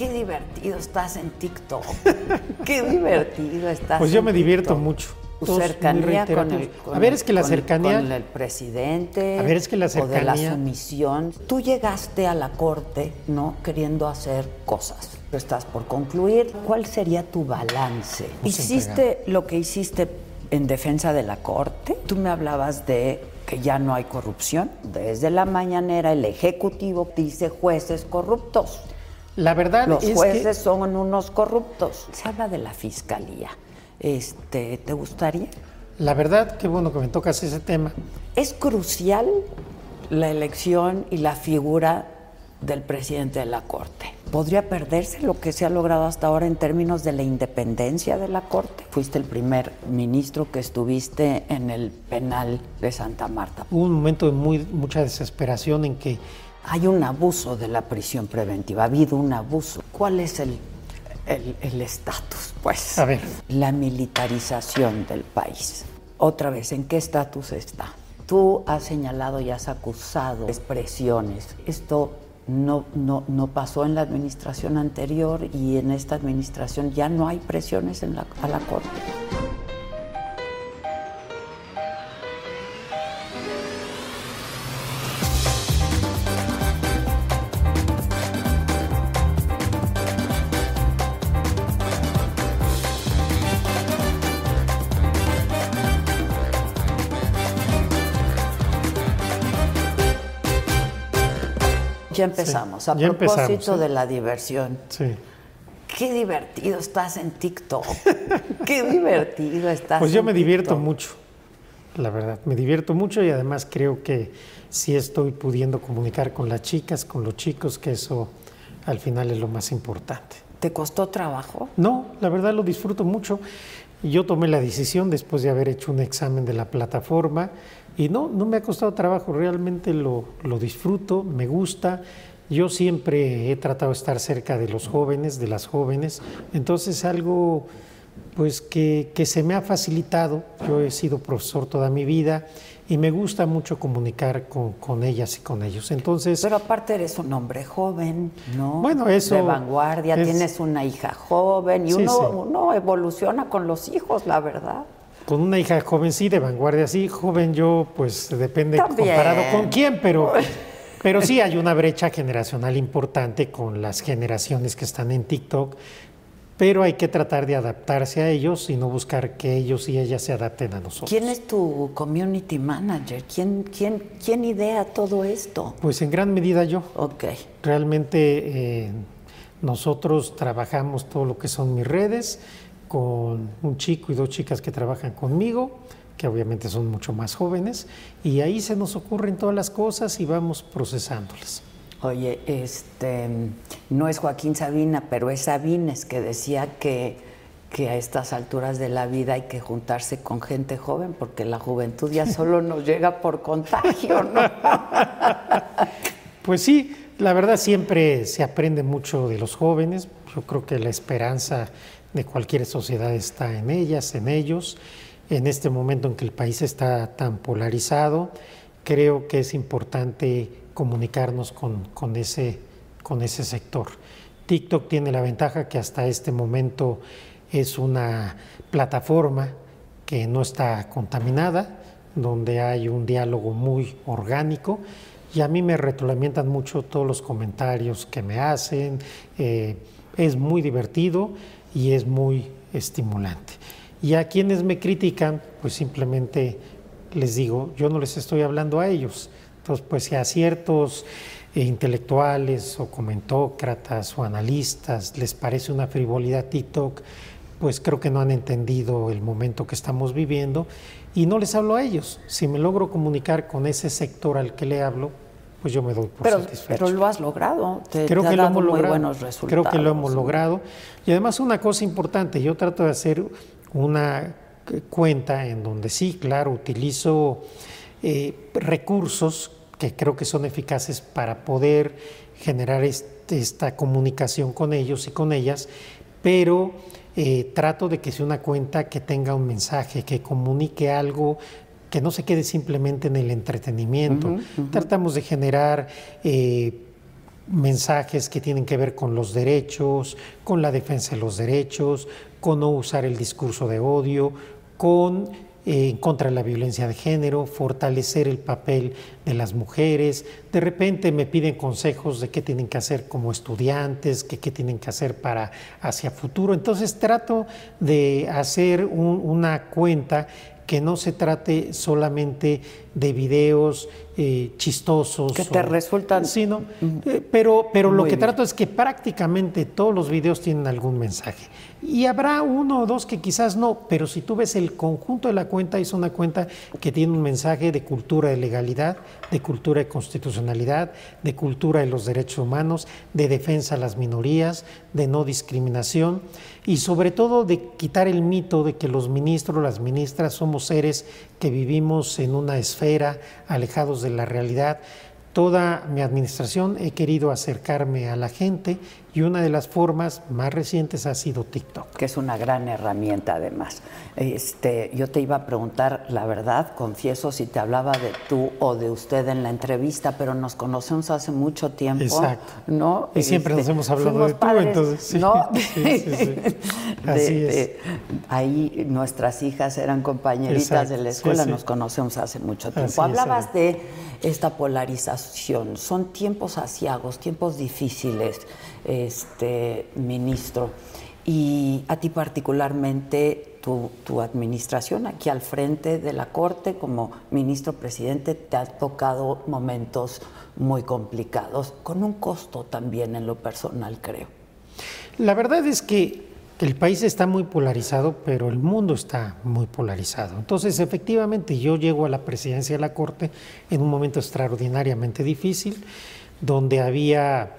Qué divertido estás en TikTok. Qué divertido estás. Pues yo en me divierto mucho. Tu cercanía con el, con A ver, es que la con el- cercanía- con el presidente. A ver, es que la O de la cercanía- sumisión. Tú llegaste a la corte, ¿no? Queriendo hacer cosas. Estás por concluir. ¿Cuál sería tu balance? ¿Hiciste lo que hiciste en defensa de la corte? Tú me hablabas de que ya no hay corrupción. Desde la mañanera el Ejecutivo dice jueces corruptos. La verdad Los es jueces que son unos corruptos. Se habla de la fiscalía. Este, ¿Te gustaría? la verdad, qué bueno que me tocas ese tema. Es crucial la elección y la figura del presidente de la Corte. ¿Podría perderse lo que se ha logrado hasta ahora en términos de la independencia de la Corte? Fuiste el primer ministro que estuviste en el penal de Santa Marta. Hubo un momento de muy, mucha desesperación en que Hay un abuso de la prisión preventiva, ha habido un abuso. ¿Cuál es el estatus? pues, A ver. la militarización del país. Otra vez, ¿en qué estatus está? Tú has señalado y has acusado expresiones. Esto no, no, no pasó en la administración anterior y en esta administración ya no hay presiones en la, a la Corte. Ya empezamos. a ya propósito empezamos, ¿eh? de la diversión. sí. Qué divertido estás en TikTok. Qué divertido estás. Pues yo en me divierto mucho, la verdad. Me divierto mucho y además creo que sí estoy pudiendo comunicar con las chicas, con los chicos, que eso al final es lo más importante. ¿Te costó trabajo? No, la verdad lo disfruto mucho. Yo tomé la decisión después de haber hecho un examen de la plataforma y no, no me ha costado trabajo, realmente lo, lo disfruto, me gusta. Yo siempre he tratado de estar cerca de los jóvenes, de las jóvenes, entonces algo pues que, que se me ha facilitado. Yo he sido profesor toda mi vida y me gusta mucho comunicar con, con ellas y con ellos. Entonces, Pero aparte eres un hombre joven, ¿no? Bueno, eso De vanguardia, es- tienes una hija joven y Sí, uno, sí. uno evoluciona con los hijos, la verdad. Con una hija joven, sí, de vanguardia, sí, joven yo, pues depende También. comparado con quién, pero, pero sí hay una brecha generacional importante con las generaciones que están en TikTok, pero hay que tratar de adaptarse a ellos y no buscar que ellos y ellas se adapten a nosotros. ¿Quién es tu community manager? ¿Quién, quién, quién idea todo esto? Pues en gran medida yo. Ok. Realmente eh, nosotros trabajamos todo lo que son mis redes con un chico y dos chicas que trabajan conmigo, que obviamente son mucho más jóvenes, y ahí se nos ocurren todas las cosas y vamos procesándolas. Oye, este, no es Joaquín Sabina, pero es Sabines que decía que, que a estas alturas de la vida hay que juntarse con gente joven porque la juventud ya solo nos llega por contagio, ¿no? Pues sí, la verdad siempre se aprende mucho de los jóvenes. Yo creo que la esperanza de cualquier sociedad está en ellas, en ellos. En este momento en que el país está tan polarizado, creo que es importante comunicarnos con, con ese, con ese sector. TikTok tiene la ventaja que hasta este momento es una plataforma que no está contaminada, donde hay un diálogo muy orgánico y a mí me retroalimentan mucho todos los comentarios que me hacen. eh, es muy divertido y es muy estimulante. Y a quienes me critican, pues simplemente les digo, yo no les estoy hablando a ellos. Entonces, pues si a ciertos eh, intelectuales o comentócratas o analistas les parece una frivolidad TikTok, pues creo que no han entendido el momento que estamos viviendo y no les hablo a ellos. Si me logro comunicar con ese sector al que le hablo, pues yo me doy por Pero, satisfecho. pero lo has logrado, te, Creo te ha que lo hemos muy logrado. buenos resultados. Creo que lo hemos logrado. Y además una cosa importante, yo trato de hacer una eh, cuenta en donde sí, claro, utilizo eh, recursos que creo que son eficaces para poder generar este- esta comunicación con ellos y con ellas, pero eh, trato de que sea una cuenta que tenga un mensaje, que comunique algo que no se quede simplemente en el entretenimiento. Tratamos de generar eh, mensajes que tienen que ver con los derechos, con la defensa de los derechos, con no usar el discurso de odio, con eh, contra la violencia de género, fortalecer el papel de las mujeres. De repente me piden consejos de qué tienen que hacer como estudiantes, qué, qué tienen que hacer para hacia futuro. Entonces trato de hacer una cuenta que no se trate solamente de videos eh, chistosos. Que te resultan. Sino, eh, pero pero lo que trato es que prácticamente todos los videos tienen algún mensaje. Y habrá uno o dos que quizás no, pero si tú ves el conjunto de la cuenta, es una cuenta que tiene un mensaje de cultura de legalidad, de cultura de constitucionalidad, de cultura de los derechos humanos, de defensa a las minorías, de no discriminación y sobre todo de quitar el mito de que los ministros, las ministras somos seres que vivimos en una esfera alejados de la realidad. Toda mi administración he querido acercarme a la gente y una de las formas más recientes ha sido TikTok. Que es una gran herramienta además. Este, yo te iba a preguntar, la verdad, confieso si te hablaba de tú o de usted en la entrevista, pero nos conocemos hace mucho tiempo. Exacto. ¿no? Y siempre nos este, hemos hablado de tú, entonces. Sí, ¿no? sí, sí, Así es. ahí nuestras hijas eran compañeritas de la escuela, nos conocemos hace mucho tiempo. Hablabas de esta polarización. Son tiempos asiagos, tiempos difíciles, este ministro. Y a ti particularmente, tu, tu, administración aquí al frente de la Corte como ministro presidente te ha tocado momentos muy complicados, con un costo también en lo personal, creo. La verdad es que el país está muy polarizado, pero el mundo está muy polarizado. Entonces, efectivamente, yo llego a la presidencia de la Corte en un momento extraordinariamente difícil, donde había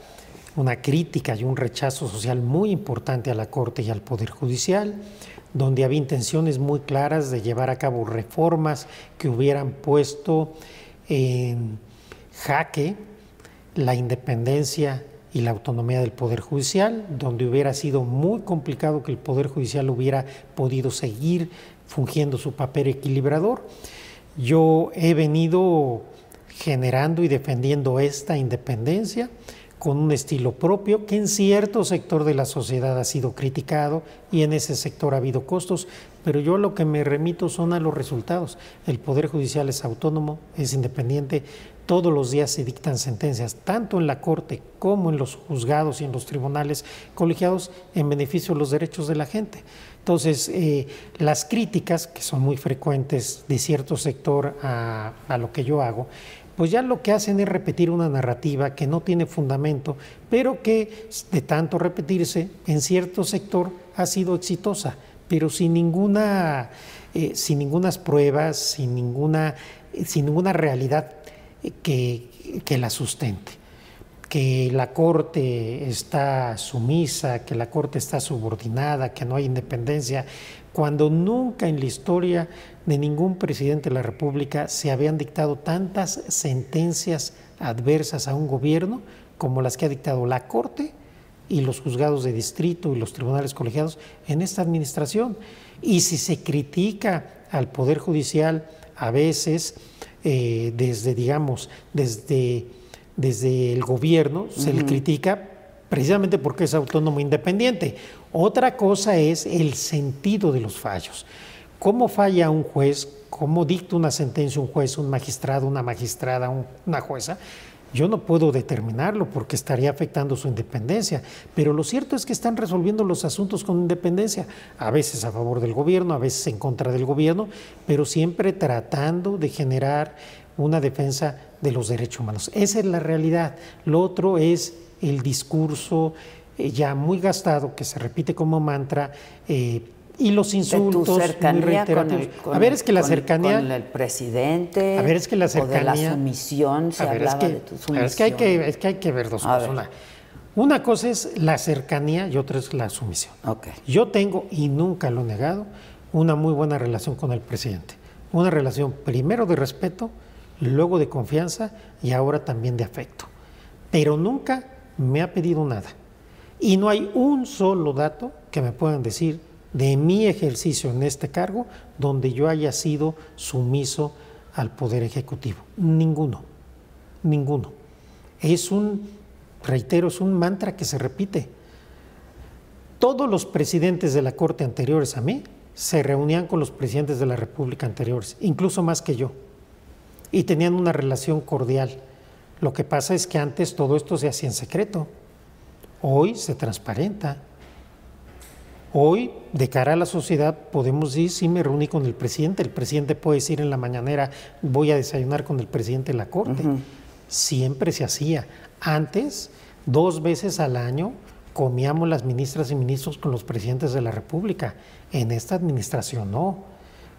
una crítica y un rechazo social muy importante a la Corte y al Poder Judicial, donde había intenciones muy claras de llevar a cabo reformas que hubieran puesto en jaque la independencia y la autonomía del Poder Judicial, donde hubiera sido muy complicado que el Poder Judicial hubiera podido seguir fungiendo su papel equilibrador. Yo he venido generando y defendiendo esta independencia con un estilo propio que en cierto sector de la sociedad ha sido criticado y en ese sector ha habido costos, pero yo lo que me remito son a los resultados. El Poder Judicial es autónomo, es independiente, todos los días se dictan sentencias, tanto en la Corte como en los juzgados y en los tribunales colegiados, en beneficio de los derechos de la gente. Entonces, eh, las críticas, que son muy frecuentes de cierto sector a, a lo que yo hago, pues ya lo que hacen es repetir una narrativa que no tiene fundamento, pero que de tanto repetirse en cierto sector ha sido exitosa, pero sin ninguna, eh, sin ninguna pruebas, sin ninguna, sin ninguna realidad que, la sustente, que la Corte está sumisa, que la Corte está subordinada, que no hay independencia, cuando nunca en la historia de ningún presidente de la República se habían dictado tantas sentencias adversas a un gobierno como las que ha dictado la Corte y los juzgados de distrito y los tribunales colegiados en esta administración. Y si se critica al Poder Judicial a veces eh, desde, digamos, desde, desde el gobierno, se le critica precisamente porque es autónomo independiente. Otra cosa es el sentido de los fallos. ¿Cómo falla un juez? ¿Cómo dicta una sentencia un juez, un magistrado, una magistrada, una jueza? Yo no puedo determinarlo porque estaría afectando su independencia, pero lo cierto es que están resolviendo los asuntos con independencia, a veces a favor del gobierno, a veces en contra del gobierno, pero siempre tratando de generar una defensa de los derechos humanos. Esa es la realidad. Lo otro es el discurso eh, ya muy gastado, que se repite como mantra, eh, y los insultos de tu con el, a ver es que la cercanía con el presidente a ver es que la cercanía o de la sumisión se hablaba es que, de tu sumisión es que hay que es que hay que ver dos cosas. Una, una, cosa es la cercanía y otra es la sumisión. Okay. yo tengo y nunca lo he negado una muy buena relación con el presidente. Una relación primero de respeto luego de confianza y ahora también de afecto. Pero nunca me ha pedido nada. Y no hay un solo dato que me puedan decir de mi ejercicio en este cargo donde yo haya sido sumiso al Poder Ejecutivo. Ninguno, ninguno. Es un reitero, es un mantra que se repite. Todos los presidentes de la Corte anteriores a mí se reunían con los presidentes de la República anteriores, incluso más que yo, y tenían una relación cordial. Lo que pasa es que antes todo esto se hacía en secreto, hoy se transparenta. Hoy, de cara a la sociedad, podemos decir, sí me reuní con el presidente, el presidente puede decir en la mañanera, voy a desayunar con el presidente de la Corte. Siempre se hacía. Antes, dos veces al año, comíamos las ministras y ministros con los presidentes de la República. En esta administración no.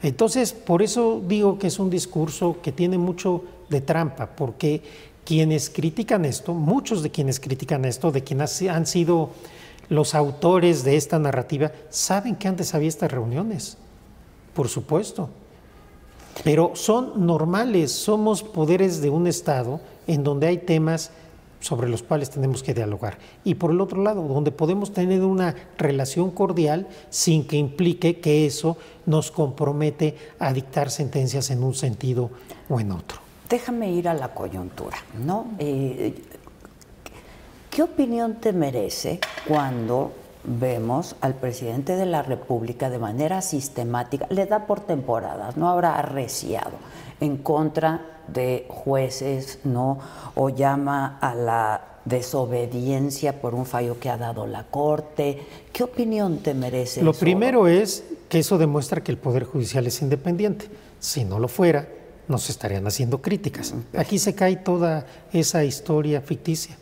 Entonces, por eso digo que es un discurso que tiene mucho de trampa, porque quienes critican esto, muchos de quienes critican esto, de quienes han sido los autores de esta narrativa saben que antes había estas reuniones, por supuesto, pero son normales, somos poderes de un Estado en donde hay temas sobre los cuales tenemos que dialogar. Y por el otro lado, donde podemos tener una relación cordial sin que implique que eso nos compromete a dictar sentencias en un sentido o en otro. Déjame ir a la coyuntura, ¿no? Eh, ¿Qué opinión te merece cuando vemos al presidente de la República de manera sistemática, le da por temporadas, no habrá arreciado en contra de jueces, ¿no? O llama a la desobediencia por un fallo que ha dado la Corte. ¿Qué opinión te merece? Lo primero es que eso demuestra que el Poder Judicial es independiente. Si no lo fuera, nos estarían haciendo críticas. Aquí se cae toda esa historia ficticia.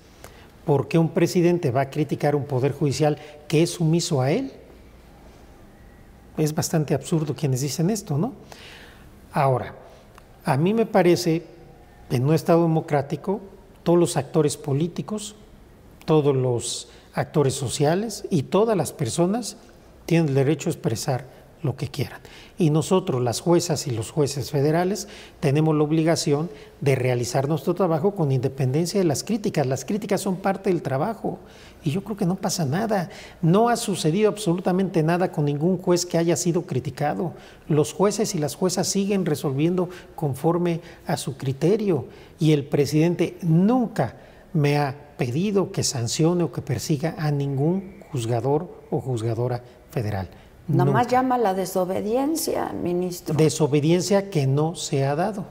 ¿Por qué un presidente va a criticar un poder judicial que es sumiso a él? Es bastante absurdo quienes dicen esto, ¿no? Ahora, a mí me parece que en un Estado democrático todos los actores políticos, todos los actores sociales y todas las personas tienen el derecho a expresar lo que quieran. Y nosotros, las juezas y los jueces federales, tenemos la obligación de realizar nuestro trabajo con independencia de las críticas. Las críticas son parte del trabajo y yo creo que no pasa nada. No ha sucedido absolutamente nada con ningún juez que haya sido criticado. Los jueces y las juezas siguen resolviendo conforme a su criterio y el presidente nunca me ha pedido que sancione o que persiga a ningún juzgador o juzgadora federal. Nada más llama la desobediencia, ministro. Desobediencia que no se ha dado.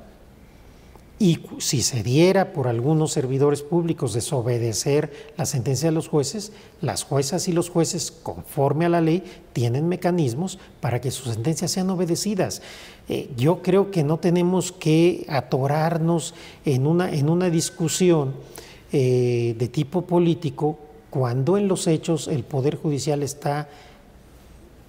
Y si se diera por algunos servidores públicos desobedecer la sentencia de los jueces, las juezas y los jueces, conforme a la ley, tienen mecanismos para que sus sentencias sean obedecidas. Eh, yo creo que no tenemos que atorarnos en una, en una discusión eh, de tipo político cuando en los hechos el Poder Judicial está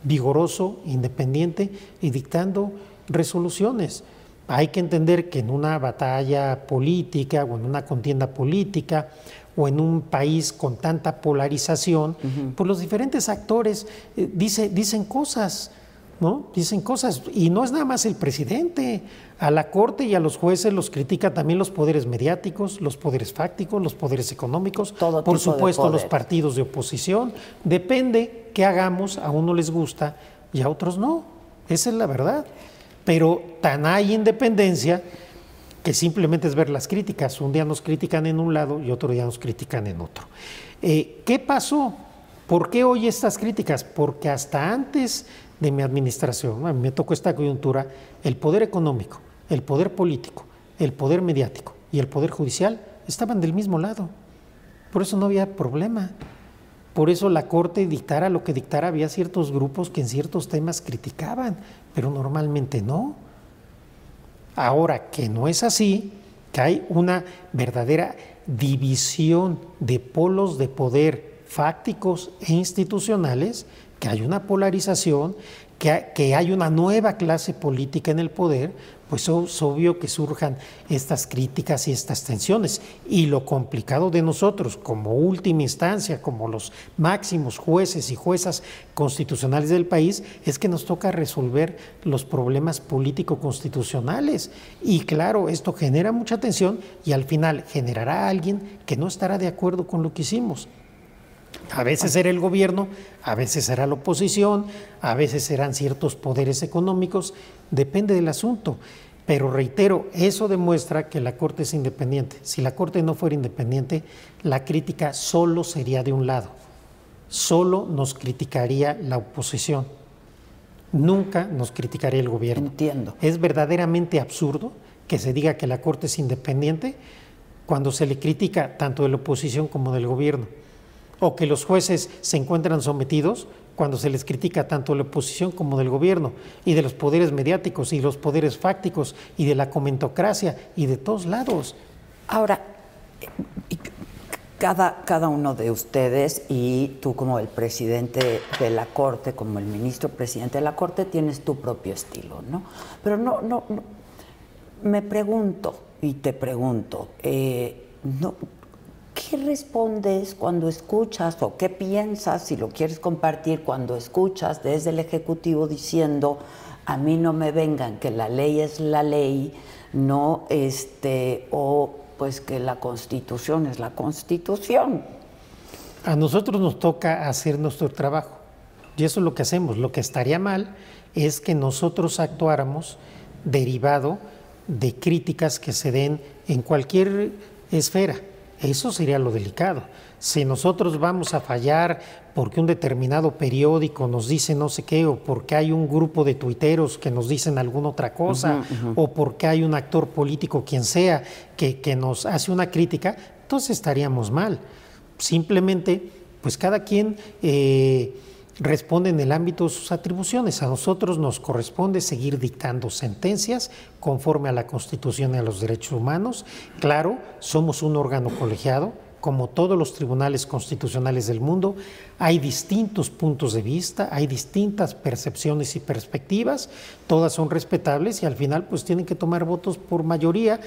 vigoroso, independiente y dictando resoluciones. Hay que entender que en una batalla política o en una contienda política o en un país con tanta polarización, pues los diferentes actores eh, dicen cosas, ¿no? Dicen cosas. Y no es nada más el presidente. A la Corte y a los jueces los critican también los poderes mediáticos, los poderes fácticos, los poderes económicos, por supuesto los partidos de oposición. Depende qué hagamos, a uno les gusta y a otros no. Esa es la verdad. Pero tan hay independencia que simplemente es ver las críticas. Un día nos critican en un lado y otro día nos critican en otro. Eh, ¿Qué pasó? ¿Por qué hoy estas críticas? Porque hasta antes de mi administración, a mí me tocó esta coyuntura, el poder económico, el poder político, el poder mediático y el poder judicial estaban del mismo lado. Por eso no había problema. Por eso la Corte dictara lo que dictara, había ciertos grupos que en ciertos temas criticaban, pero normalmente no. Ahora que no es así, que hay una verdadera división de polos de poder fácticos e institucionales, que hay una polarización, que, hay una nueva clase política en el poder, pues es obvio que surjan estas críticas y estas tensiones. Y lo complicado de nosotros, como última instancia, como los máximos jueces y juezas constitucionales del país, es que nos toca resolver los problemas político-constitucionales. Y claro, esto genera mucha tensión y al final generará a alguien que no estará de acuerdo con lo que hicimos. A veces será el gobierno, a veces será la oposición, a veces serán ciertos poderes económicos, depende del asunto. Pero reitero, eso demuestra que la Corte es independiente. Si la Corte no fuera independiente, la crítica solo sería de un lado. Solo nos criticaría la oposición. Nunca nos criticaría el gobierno. Entiendo. Es verdaderamente absurdo que se diga que la Corte es independiente cuando se le critica tanto de la oposición como del gobierno. O que los jueces se encuentran sometidos cuando se les critica tanto de la oposición como del gobierno, y de los poderes mediáticos, y los poderes fácticos, y de la comentocracia, y de todos lados. Ahora, cada, cada uno de ustedes y tú como el presidente de la Corte, como el ministro presidente de la Corte, tienes tu propio estilo, ¿no? Pero no, no, me pregunto y te pregunto, eh, no, ¿qué respondes cuando escuchas o qué piensas, si lo quieres compartir, cuando escuchas desde el Ejecutivo diciendo, a mí no me vengan, que la ley es la ley, no este, o pues que la Constitución es la Constitución? A nosotros nos toca hacer nuestro trabajo y eso es lo que hacemos. Lo que estaría mal es que nosotros actuáramos derivado de críticas que se den en cualquier esfera eso sería lo delicado. Si nosotros vamos a fallar porque un determinado periódico nos dice no sé qué, o porque hay un grupo de tuiteros que nos dicen alguna otra cosa, o porque hay un actor político, quien sea, que, que nos hace una crítica, entonces estaríamos mal. Simplemente, pues cada quien... Eh, responde en el ámbito de sus atribuciones. A nosotros nos corresponde seguir dictando sentencias conforme a la Constitución y a los derechos humanos. Claro, somos un órgano colegiado, como todos los tribunales constitucionales del mundo, hay distintos puntos de vista, hay distintas percepciones y perspectivas, todas son respetables y al final pues tienen que tomar votos por mayoría.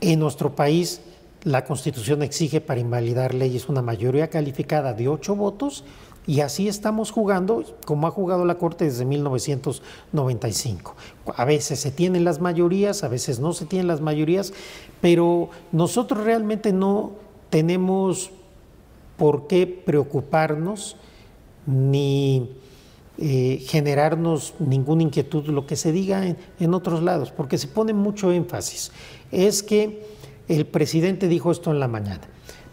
En nuestro país la Constitución exige para invalidar leyes una mayoría calificada de ocho votos, y así estamos jugando, como ha jugado la Corte desde 1995. A veces se tienen las mayorías, a veces no se tienen las mayorías, pero nosotros realmente no tenemos por qué preocuparnos ni eh, generarnos ninguna inquietud lo que se diga en, otros lados, porque se pone mucho énfasis. Es que el presidente dijo esto en la mañana,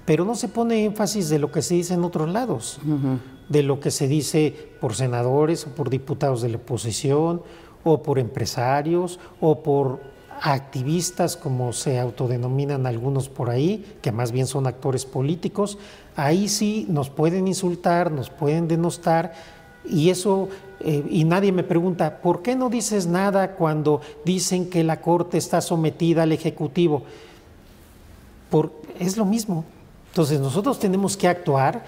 pero no se pone énfasis de lo que se dice en otros lados de lo que se dice por senadores o por diputados de la oposición o por empresarios o por activistas, como se autodenominan algunos por ahí, que más bien son actores políticos, ahí sí nos pueden insultar, nos pueden denostar, y eso, eh, y nadie me pregunta, ¿por qué no dices nada cuando dicen que la Corte está sometida al Ejecutivo? Por, es lo mismo. Entonces nosotros tenemos que actuar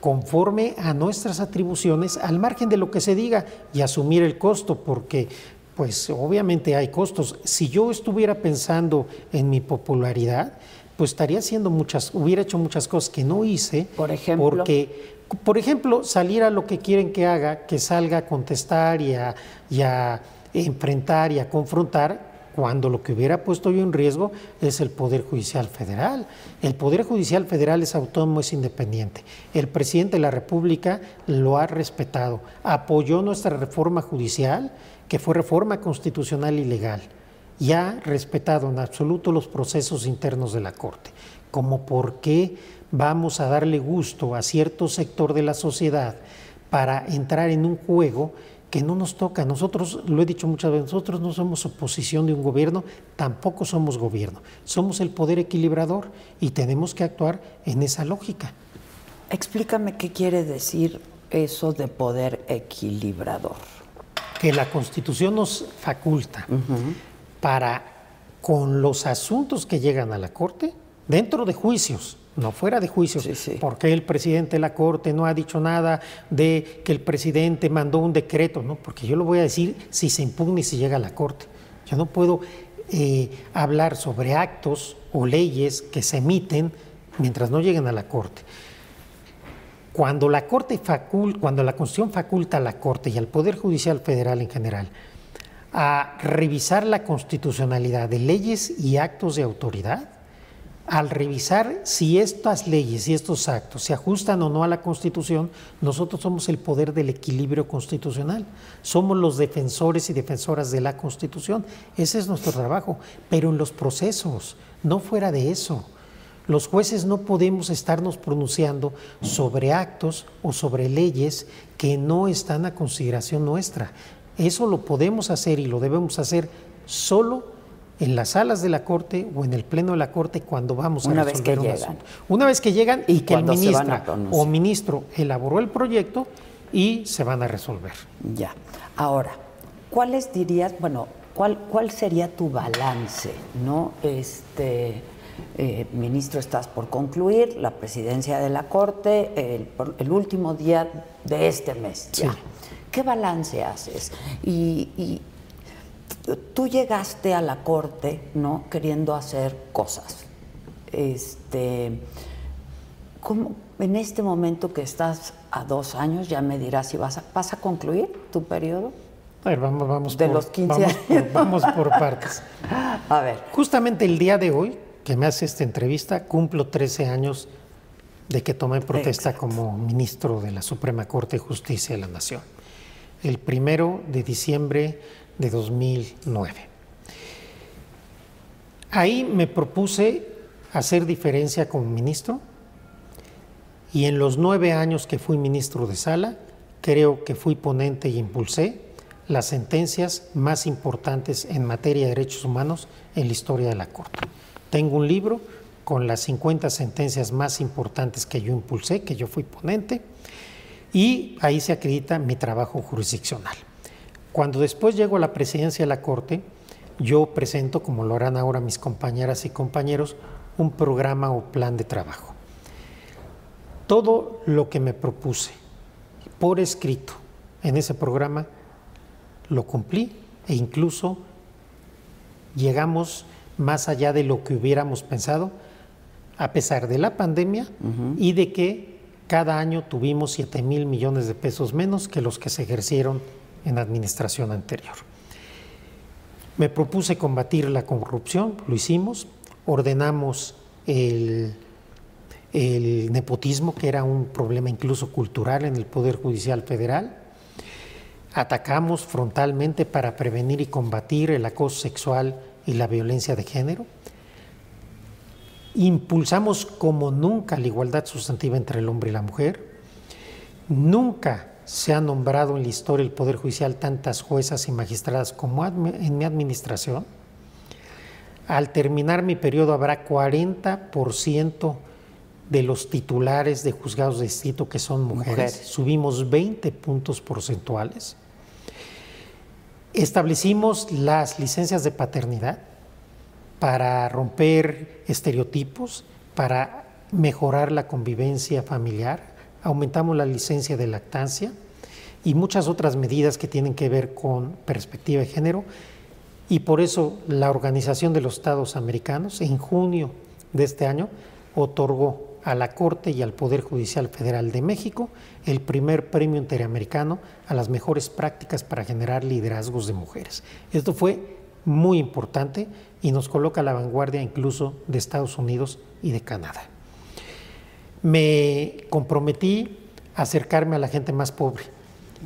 conforme a nuestras atribuciones, al margen de lo que se diga y asumir el costo, porque pues obviamente hay costos. Si yo estuviera pensando en mi popularidad, pues estaría haciendo muchas, hubiera hecho muchas cosas que no hice. Por ejemplo. Porque, por ejemplo, salir a lo que quieren que haga, que salga a contestar y a enfrentar y a confrontar, cuando lo que hubiera puesto yo en riesgo es el Poder Judicial Federal. El Poder Judicial Federal es autónomo, es independiente. El presidente de la República lo ha respetado, apoyó nuestra reforma judicial, que fue reforma constitucional y legal, y ha respetado en absoluto los procesos internos de la Corte. Como por qué vamos a darle gusto a cierto sector de la sociedad para entrar en un juego que no nos toca. Nosotros, lo he dicho muchas veces, nosotros no somos oposición de un gobierno, tampoco somos gobierno. Somos el poder equilibrador y tenemos que actuar en esa lógica. Explícame qué quiere decir eso de poder equilibrador. Que la Constitución nos faculta para, con los asuntos que llegan a la Corte, dentro de juicios, no fuera de juicio. ¿Por qué el presidente de la Corte no ha dicho nada de que el presidente mandó un decreto? No, porque yo lo voy a decir si se impugna y si llega a la Corte. Yo no puedo eh, hablar sobre actos o leyes que se emiten mientras no lleguen a la Corte. Cuando la Corte facul, cuando la Constitución faculta a la Corte y al Poder Judicial Federal en general a revisar la constitucionalidad de leyes y actos de autoridad, al revisar si estas leyes y estos actos se ajustan o no a la Constitución, nosotros somos el poder del equilibrio constitucional, somos los defensores y defensoras de la Constitución, ese es nuestro trabajo, pero en los procesos, no fuera de eso. Los jueces no podemos estarnos pronunciando sobre actos o sobre leyes que no están a consideración nuestra. Eso lo podemos hacer y lo debemos hacer solo en las salas de la Corte o en el Pleno de la Corte cuando vamos a Una resolver un asunto. Una vez que llegan y, Y que el cuando se van a ministro pronunciar. o ministro elaboró el proyecto y se van a resolver. Ya. Ahora, ¿cuáles dirías, bueno, cuál, cuál sería tu balance, no? Este, eh, ministro, estás por concluir la presidencia de la Corte el, el último día de este mes. ya. Sí. ¿Qué balance haces? Y, y tú llegaste a la Corte, ¿no? Queriendo hacer cosas. Este, ¿cómo, en este momento que estás a dos años, ya me dirás si vas a, vas a concluir tu periodo? A ver, vamos, vamos, De por, los 15 vamos, por, años. vamos por partes. A ver, Justamente el día de hoy que me hace esta entrevista, cumplo 13 años de que tomé protesta Exacto. como ministro de la Suprema Corte de Justicia de la Nación, el primero de diciembre de 2009. Ahí me propuse hacer diferencia como ministro y en los nueve años que fui ministro de sala, creo que fui ponente y impulsé las sentencias más importantes en materia de derechos humanos en la historia de la Corte. Tengo un libro con las 50 sentencias más importantes que yo impulsé, que yo fui ponente, y ahí se acredita mi trabajo jurisdiccional. Cuando después llego a la presidencia de la Corte, yo presento, como lo harán ahora mis compañeras y compañeros, un programa o plan de trabajo. Todo lo que me propuse por escrito en ese programa lo cumplí e incluso llegamos más allá de lo que hubiéramos pensado, a pesar de la pandemia y de que cada año tuvimos 7 mil millones de pesos menos que los que se ejercieron en la administración anterior. Me propuse combatir la corrupción, lo hicimos, ordenamos el, el nepotismo, que era un problema incluso cultural en el Poder Judicial Federal, atacamos frontalmente para prevenir y combatir el acoso sexual y la violencia de género, impulsamos como nunca la igualdad sustantiva entre el hombre y la mujer, nunca se ha nombrado en la historia del Poder Judicial tantas juezas y magistradas como en mi administración. Al terminar mi periodo habrá 40% de los titulares de juzgados de distrito que son mujeres. Mujeres. Subimos 20 puntos porcentuales. Establecimos las licencias de paternidad para romper estereotipos, para mejorar la convivencia familiar, aumentamos la licencia de lactancia y muchas otras medidas que tienen que ver con perspectiva de género. Y por eso la Organización de los Estados Americanos en junio de este año otorgó a la Corte y al Poder Judicial Federal de México el primer premio interamericano a las mejores prácticas para generar liderazgos de mujeres. Esto fue muy importante y nos coloca a la vanguardia incluso de Estados Unidos y de Canadá. Me comprometí a acercarme a la gente más pobre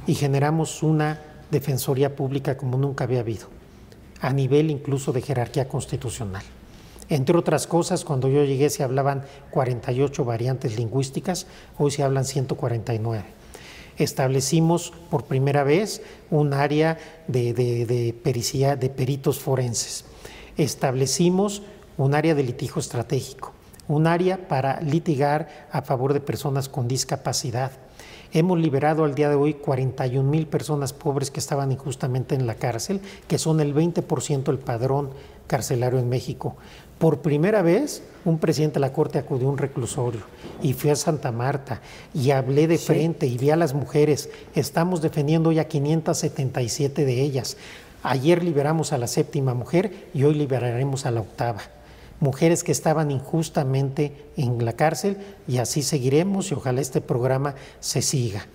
y generamos una defensoría pública como nunca había habido, a nivel incluso de jerarquía constitucional. Entre otras cosas, cuando yo llegué se hablaban 48 variantes lingüísticas, hoy se hablan 149. Establecimos por primera vez un área de, pericia- de peritos forenses. Establecimos un área de litigio estratégico, un área para litigar a favor de personas con discapacidad. Hemos liberado al día de hoy 41 mil personas pobres que estaban injustamente en la cárcel, que son el 20% del padrón carcelario en México. Por primera vez, un presidente de la Corte acudió a un reclusorio y fui a Santa Marta y hablé de frente y vi a las mujeres. Estamos defendiendo ya 577 de ellas. Ayer liberamos a la séptima mujer y hoy liberaremos a la octava mujeres que estaban injustamente en la cárcel y así seguiremos y ojalá este programa se siga.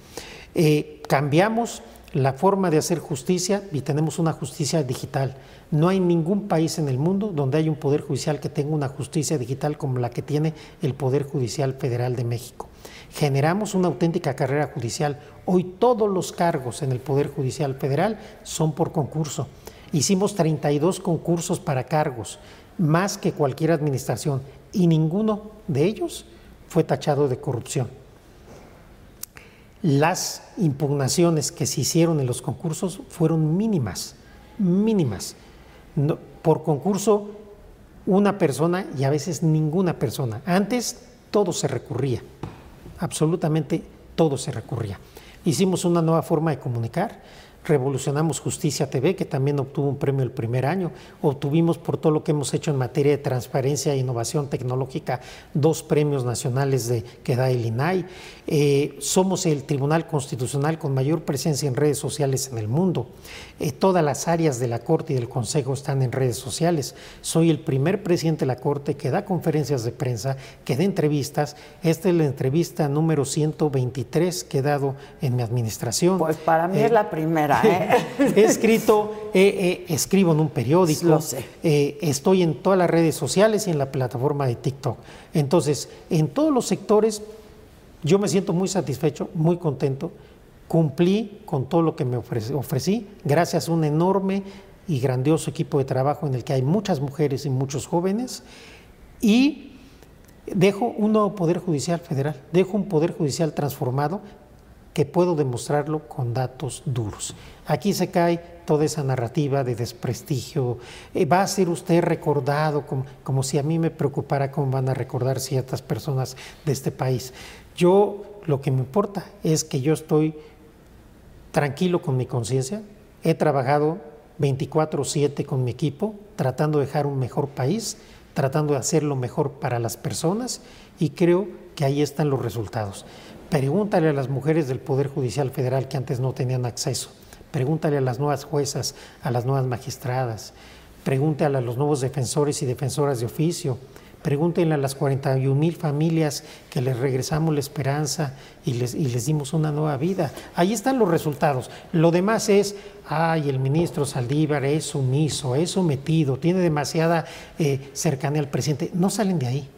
Eh, cambiamos la forma de hacer justicia y tenemos una justicia digital. No hay ningún país en el mundo donde haya un poder judicial que tenga una justicia digital como la que tiene el Poder Judicial Federal de México. Generamos una auténtica carrera judicial. Hoy todos los cargos en el Poder Judicial Federal son por concurso. Hicimos 32 concursos para cargos, más que cualquier administración, y ninguno de ellos fue tachado de corrupción. Las impugnaciones que se hicieron en los concursos fueron mínimas, mínimas. por concurso, una persona y a veces ninguna persona. Antes todo se recurría, absolutamente todo se recurría. Hicimos una nueva forma de comunicar revolucionamos Justicia TV, que también obtuvo un premio el primer año. Obtuvimos por todo lo que hemos hecho en materia de transparencia e innovación tecnológica dos premios nacionales de, que da el INAI. Eh, somos el Tribunal Constitucional con mayor presencia en redes sociales en el mundo. Eh, todas las áreas de la Corte y del Consejo están en redes sociales. Soy el primer presidente de la Corte que da conferencias de prensa, que da entrevistas. Esta es la entrevista número 123 que he dado en mi administración. Pues para mí es la primera. ¿Eh? he escrito, escribo en un periódico, eh, estoy en todas las redes sociales y en la plataforma de TikTok. Entonces, en todos los sectores, yo me siento muy satisfecho, muy contento. Cumplí con todo lo que me ofrecí, gracias a un enorme y grandioso equipo de trabajo en el que hay muchas mujeres y muchos jóvenes. Y dejo un nuevo Poder Judicial Federal, dejo un Poder Judicial transformado que puedo demostrarlo con datos duros. Aquí se cae toda esa narrativa de desprestigio. Eh, va a ser usted recordado como, como, si a mí me preocupara cómo van a recordar ciertas personas de este país. Yo lo que me importa es que yo estoy tranquilo con mi conciencia. He trabajado 24/7 con mi equipo, tratando de dejar un mejor país, tratando de hacerlo mejor para las personas y creo que ahí están los resultados. Pregúntale a las mujeres del Poder Judicial Federal que antes no tenían acceso. Pregúntale a las nuevas juezas, a las nuevas magistradas. Pregúntale a los nuevos defensores y defensoras de oficio. Pregúntenle a las 41 mil familias que les regresamos la esperanza y les, y les dimos una nueva vida. Ahí están los resultados. Lo demás es, ay, el ministro Saldívar es sumiso, es sometido, tiene demasiada eh, cercanía al presidente. No salen de ahí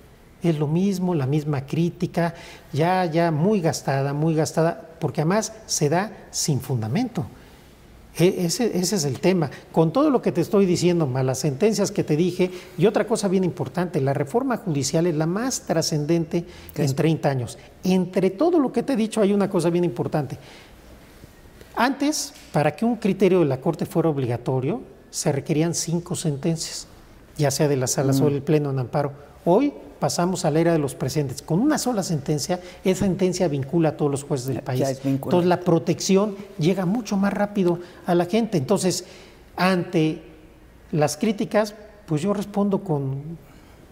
es lo mismo, la misma crítica, ya, ya muy gastada, muy gastada, porque además se da sin fundamento. E, ese, es el tema. Con todo lo que te estoy diciendo, más las sentencias que te dije, y otra cosa bien importante, la reforma judicial es la más trascendente en 30 años. Entre todo lo que te he dicho hay una cosa bien importante. Antes, para que un criterio de la Corte fuera obligatorio, se requerían cinco sentencias, ya sea de la sala mm. o el pleno en amparo. Hoy pasamos a la era de los presentes. Con una sola sentencia, esa sentencia vincula a todos los jueces del país. Entonces la protección llega mucho más rápido a la gente. Entonces, ante las críticas, pues yo respondo con,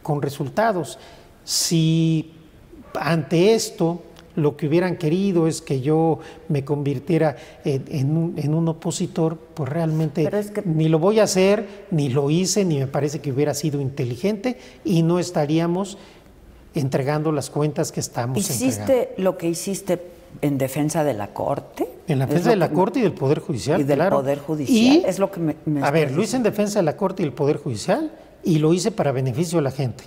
con resultados. Si ante esto lo que hubieran querido es que yo me convirtiera en, un, opositor, pues realmente ni lo voy a hacer, ni lo hice, ni me parece que hubiera sido inteligente y no estaríamos entregando las cuentas que estamos ¿Hiciste lo que hiciste en defensa de la Corte? En la defensa de la Corte y del Poder Judicial, y del Poder Judicial, es lo que me... a ver, lo hice en defensa de la Corte y del Poder Judicial y lo hice para beneficio de la gente,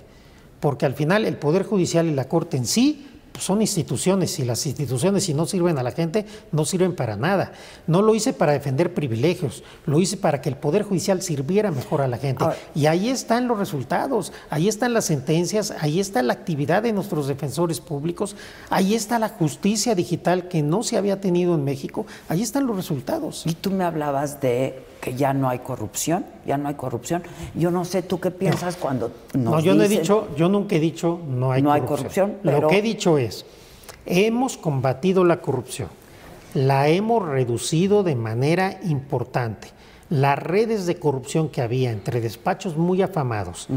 porque al final el Poder Judicial y la Corte en sí son instituciones y las instituciones si no sirven a la gente no sirven para nada. No lo hice para defender privilegios, lo hice para que el Poder Judicial sirviera mejor a la gente. y ahí están los resultados, ahí están las sentencias, ahí está la actividad de nuestros defensores públicos, ahí está la justicia digital que no se había tenido en México, ahí están los resultados. Y tú me hablabas de que ya no hay corrupción, ya no hay corrupción. Yo no sé tú qué piensas cuando No, yo no he dicho, yo nunca he dicho no hay corrupción. Lo que he dicho es, hemos combatido la corrupción, la hemos reducido de manera importante. Las redes de corrupción que había entre despachos muy afamados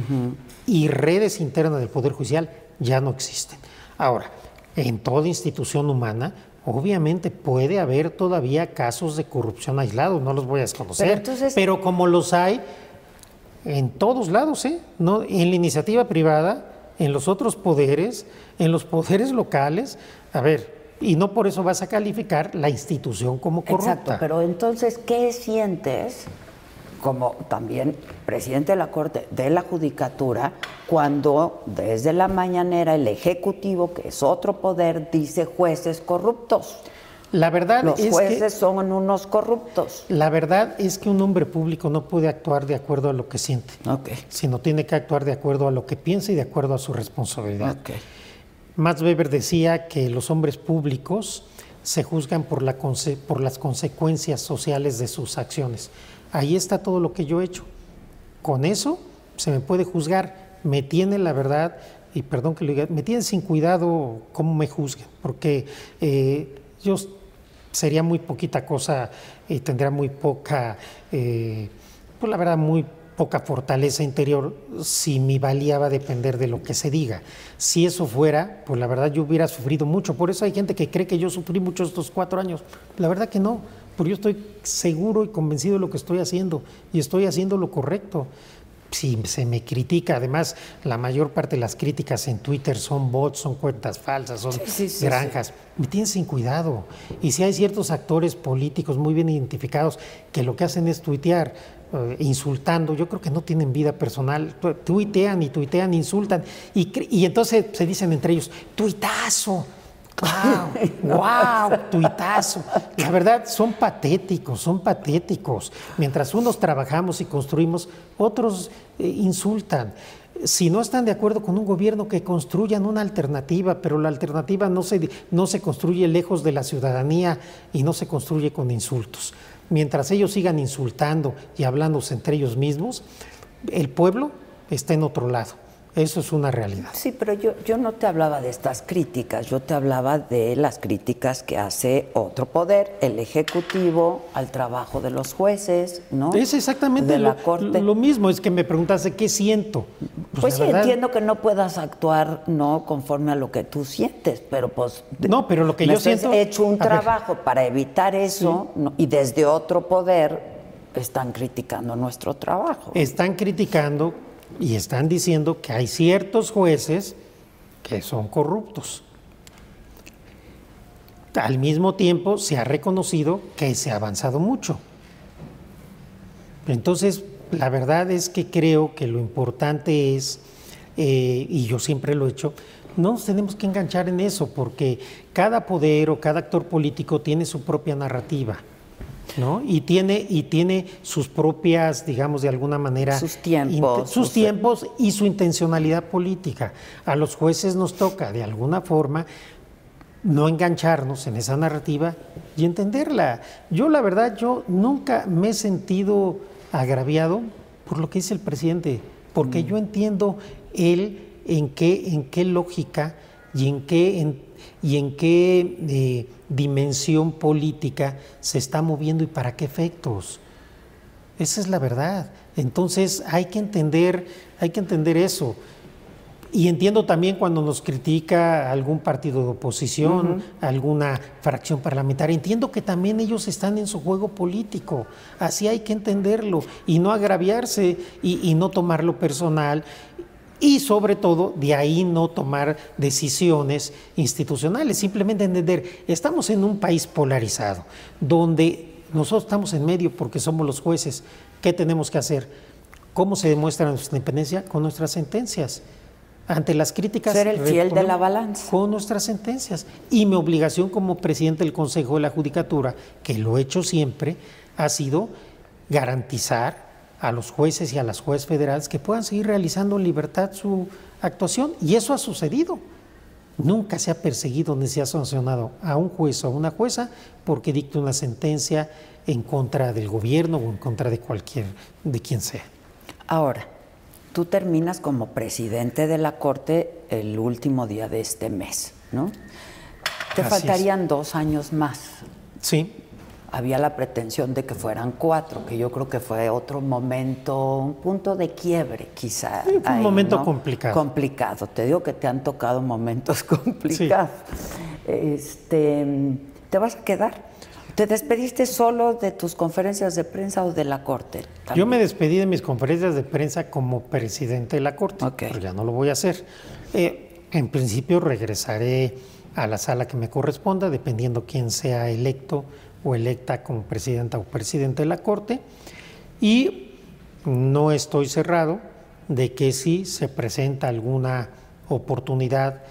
y redes internas del Poder Judicial ya no existen. Ahora, en toda institución humana Obviamente puede haber todavía casos de corrupción aislados, no los voy a desconocer, pero, como los hay en todos lados, ¿eh? no, en la iniciativa privada, en los otros poderes, en los poderes locales. A ver, y no por eso vas a calificar la institución como corrupta. Exacto, pero entonces, ¿qué sientes como también presidente de la Corte de la Judicatura cuando desde la mañanera el Ejecutivo, que es otro poder, dice jueces corruptos? La verdad Los es jueces que son unos corruptos. la verdad es que un hombre público no puede actuar de acuerdo a lo que siente, sino tiene que actuar de acuerdo a lo que piensa y de acuerdo a su responsabilidad. ok. Max Weber decía que los hombres públicos se juzgan por, la conse- por las consecuencias sociales de sus acciones. Ahí está todo lo que yo he hecho. Con eso se me puede juzgar. Me tiene la verdad, y perdón que lo diga, me tiene sin cuidado cómo me juzguen, porque eh, yo sería muy poquita cosa y tendría muy poca, eh, pues la verdad, muy poca fortaleza interior si mi valía va a depender de lo que se diga. Si eso fuera, pues la verdad yo hubiera sufrido mucho. Por eso hay gente que cree que yo sufrí mucho estos cuatro años. La verdad que no, porque yo estoy seguro y convencido de lo que estoy haciendo y estoy haciendo lo correcto. Si se me critica, además la mayor parte de las críticas en Twitter son bots, son cuentas falsas, son sí, sí, granjas. Me tienen sin cuidado. Y si hay ciertos actores políticos muy bien identificados que lo que hacen es tuitear, eh, insultando, yo creo que no tienen vida personal. Tu- Tuitean y tuitean, insultan. Y, y entonces se dicen entre ellos, tuitazo. ¡Wow! ¡Wow! Tuitazo. La verdad, son patéticos, son patéticos. Mientras unos trabajamos y construimos, otros eh, insultan. Si no están de acuerdo con un gobierno, que construyan una alternativa, pero la alternativa no se, no se construye lejos de la ciudadanía y no se construye con insultos. Mientras ellos sigan insultando y hablándose entre ellos mismos, el pueblo está en otro lado. Eso es una realidad. Sí, pero yo, yo no te hablaba de estas críticas, yo te hablaba de las críticas que hace otro poder, el Ejecutivo, al trabajo de los jueces, ¿no? Es exactamente de lo, la Corte. lo mismo, es que me preguntaste qué siento. Pues, la sí, verdad, entiendo que no puedas actuar no conforme a lo que tú sientes, pero pues No, pero lo que yo siento- hecho un a ver. trabajo para evitar eso ¿no? y desde otro poder están criticando nuestro trabajo. Están criticando y están diciendo que hay ciertos jueces que son corruptos. Al mismo tiempo se ha reconocido que se ha avanzado mucho. Entonces, la verdad es que creo que lo importante es, eh, y yo siempre lo he hecho, no nos tenemos que enganchar en eso, porque cada poder o cada actor político tiene su propia narrativa. ¿No? Y tiene, y tiene sus propias, digamos, de alguna manera. Sus tiempos, sus tiempos y su intencionalidad política. A los jueces nos toca, de alguna forma, no engancharnos en esa narrativa y entenderla. Yo, la verdad, yo nunca me he sentido agraviado por lo que dice el presidente, porque yo entiendo él en qué, en qué lógica y en qué, en- y en qué eh, dimensión política se está moviendo y para qué efectos. Esa es la verdad. Entonces hay que entender, hay que entender eso. Y entiendo también cuando nos critica algún partido de oposición, alguna fracción parlamentaria. Entiendo que también ellos están en su juego político. Así hay que entenderlo y no agraviarse y, y no tomarlo personal. Y sobre todo, de ahí no tomar decisiones institucionales. Simplemente entender, estamos en un país polarizado, donde nosotros estamos en medio porque somos los jueces. ¿Qué tenemos que hacer? ¿Cómo se demuestra nuestra independencia? Con nuestras sentencias. Ante las críticas. Ser el fiel de la balanza. Con nuestras sentencias. Y mi obligación como presidente del Consejo de la Judicatura, que lo he hecho siempre, ha sido garantizar a los jueces y a las jueces federales que puedan seguir realizando en libertad su actuación. Y eso ha sucedido. Nunca se ha perseguido ni se ha sancionado a un juez o a una jueza porque dicte una sentencia en contra del gobierno o en contra de cualquier, de quien sea. Ahora, tú terminas como presidente de la Corte el último día de este mes, ¿no? Te Así es. faltarían dos años más. Sí, Había la pretensión de que fueran cuatro, que yo creo que fue otro momento, un punto de quiebre quizá. Sí, fue un ahí, momento ¿no? complicado. Complicado. Te digo que te han tocado momentos complicados. Este, ¿Te vas a quedar? ¿Te despediste solo de tus conferencias de prensa o de la Corte? Yo me despedí de mis conferencias de prensa como presidente de la Corte, pero ya no lo voy a hacer. Eh, en principio regresaré a la sala que me corresponda, dependiendo quién sea electo o electa como presidenta o presidente de la Corte. Y no estoy cerrado de que si se presenta alguna oportunidad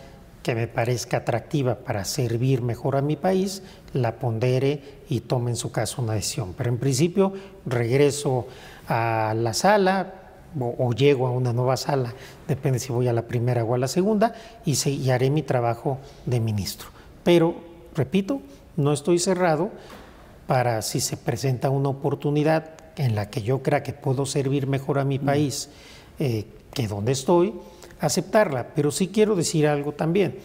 que me parezca atractiva para servir mejor a mi país, la pondere y tome en su caso una decisión. Pero en principio regreso a la sala o, llego a una nueva sala, depende si voy a la primera o a la segunda, y, y haré mi trabajo de ministro. Pero, repito, no estoy cerrado para si se presenta una oportunidad en la que yo crea que puedo servir mejor a mi mm. país eh, que donde estoy, aceptarla. Pero sí quiero decir algo también.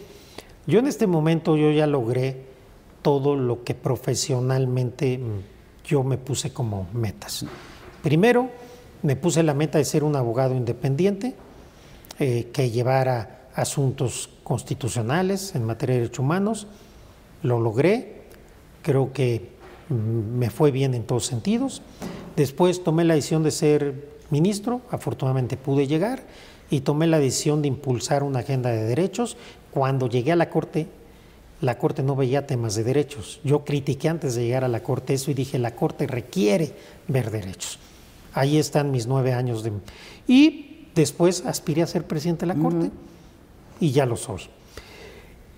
Yo en este momento yo ya logré todo lo que profesionalmente mm, yo me puse como metas. Primero, me puse la meta de ser un abogado independiente eh, que llevara asuntos constitucionales en materia de derechos humanos. Lo logré, creo que me fue bien en todos sentidos. Después tomé la decisión de ser ministro, afortunadamente pude llegar y tomé la decisión de impulsar una agenda de derechos. Cuando llegué a la Corte, la Corte no veía temas de derechos. Yo critiqué antes de llegar a la Corte eso y dije, la Corte requiere ver derechos. Ahí están mis nueve años de... Y después aspiré a ser presidente de la Corte y ya lo soy.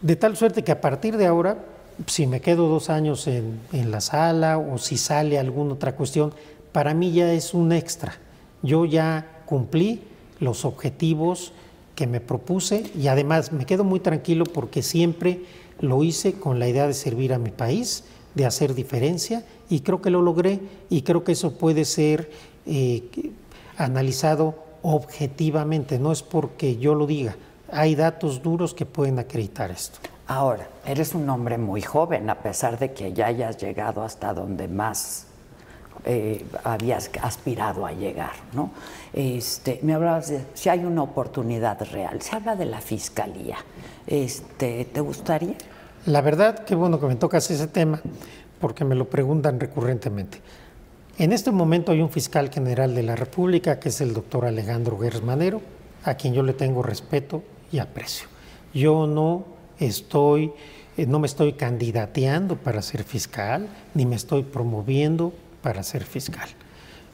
De tal suerte que a partir de ahora, si me quedo dos años en, en la sala o si sale alguna otra cuestión, para mí ya es un extra. Yo ya cumplí los objetivos que me propuse y además me quedo muy tranquilo porque siempre lo hice con la idea de servir a mi país, de hacer diferencia y creo que lo logré y creo que eso puede ser eh, analizado objetivamente, no es porque yo lo diga, hay datos duros que pueden acreditar esto. Ahora, eres un hombre muy joven, a pesar de que ya hayas llegado hasta donde más eh, habías aspirado a llegar, ¿no? Este, me hablabas de si hay una oportunidad real, se habla de la fiscalía. Este, ¿Te gustaría? La verdad, qué bueno que me tocas ese tema, porque me lo preguntan recurrentemente. En este momento hay un fiscal general de la República, que es el doctor Alejandro Guerres Manero, a quien yo le tengo respeto y aprecio. Yo no estoy, eh, no me estoy candidateando para ser fiscal, ni me estoy promoviendo para ser fiscal.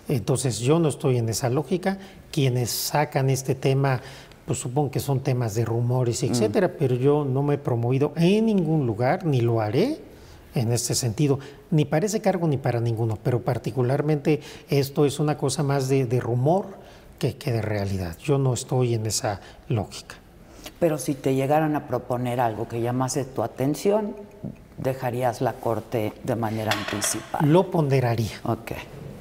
Entonces yo no estoy en esa lógica. Quienes sacan este tema, pues supongo que son temas de rumores, mm. etcétera, pero yo no me he promovido en ningún lugar, ni lo haré en este sentido, ni para ese cargo ni para ninguno, pero particularmente esto es una cosa más de, rumor que, que de realidad. Yo no estoy en esa lógica. Pero si te llegaran a proponer algo que llamase tu atención, dejarías la Corte de manera anticipada? Lo ponderaría. Ok.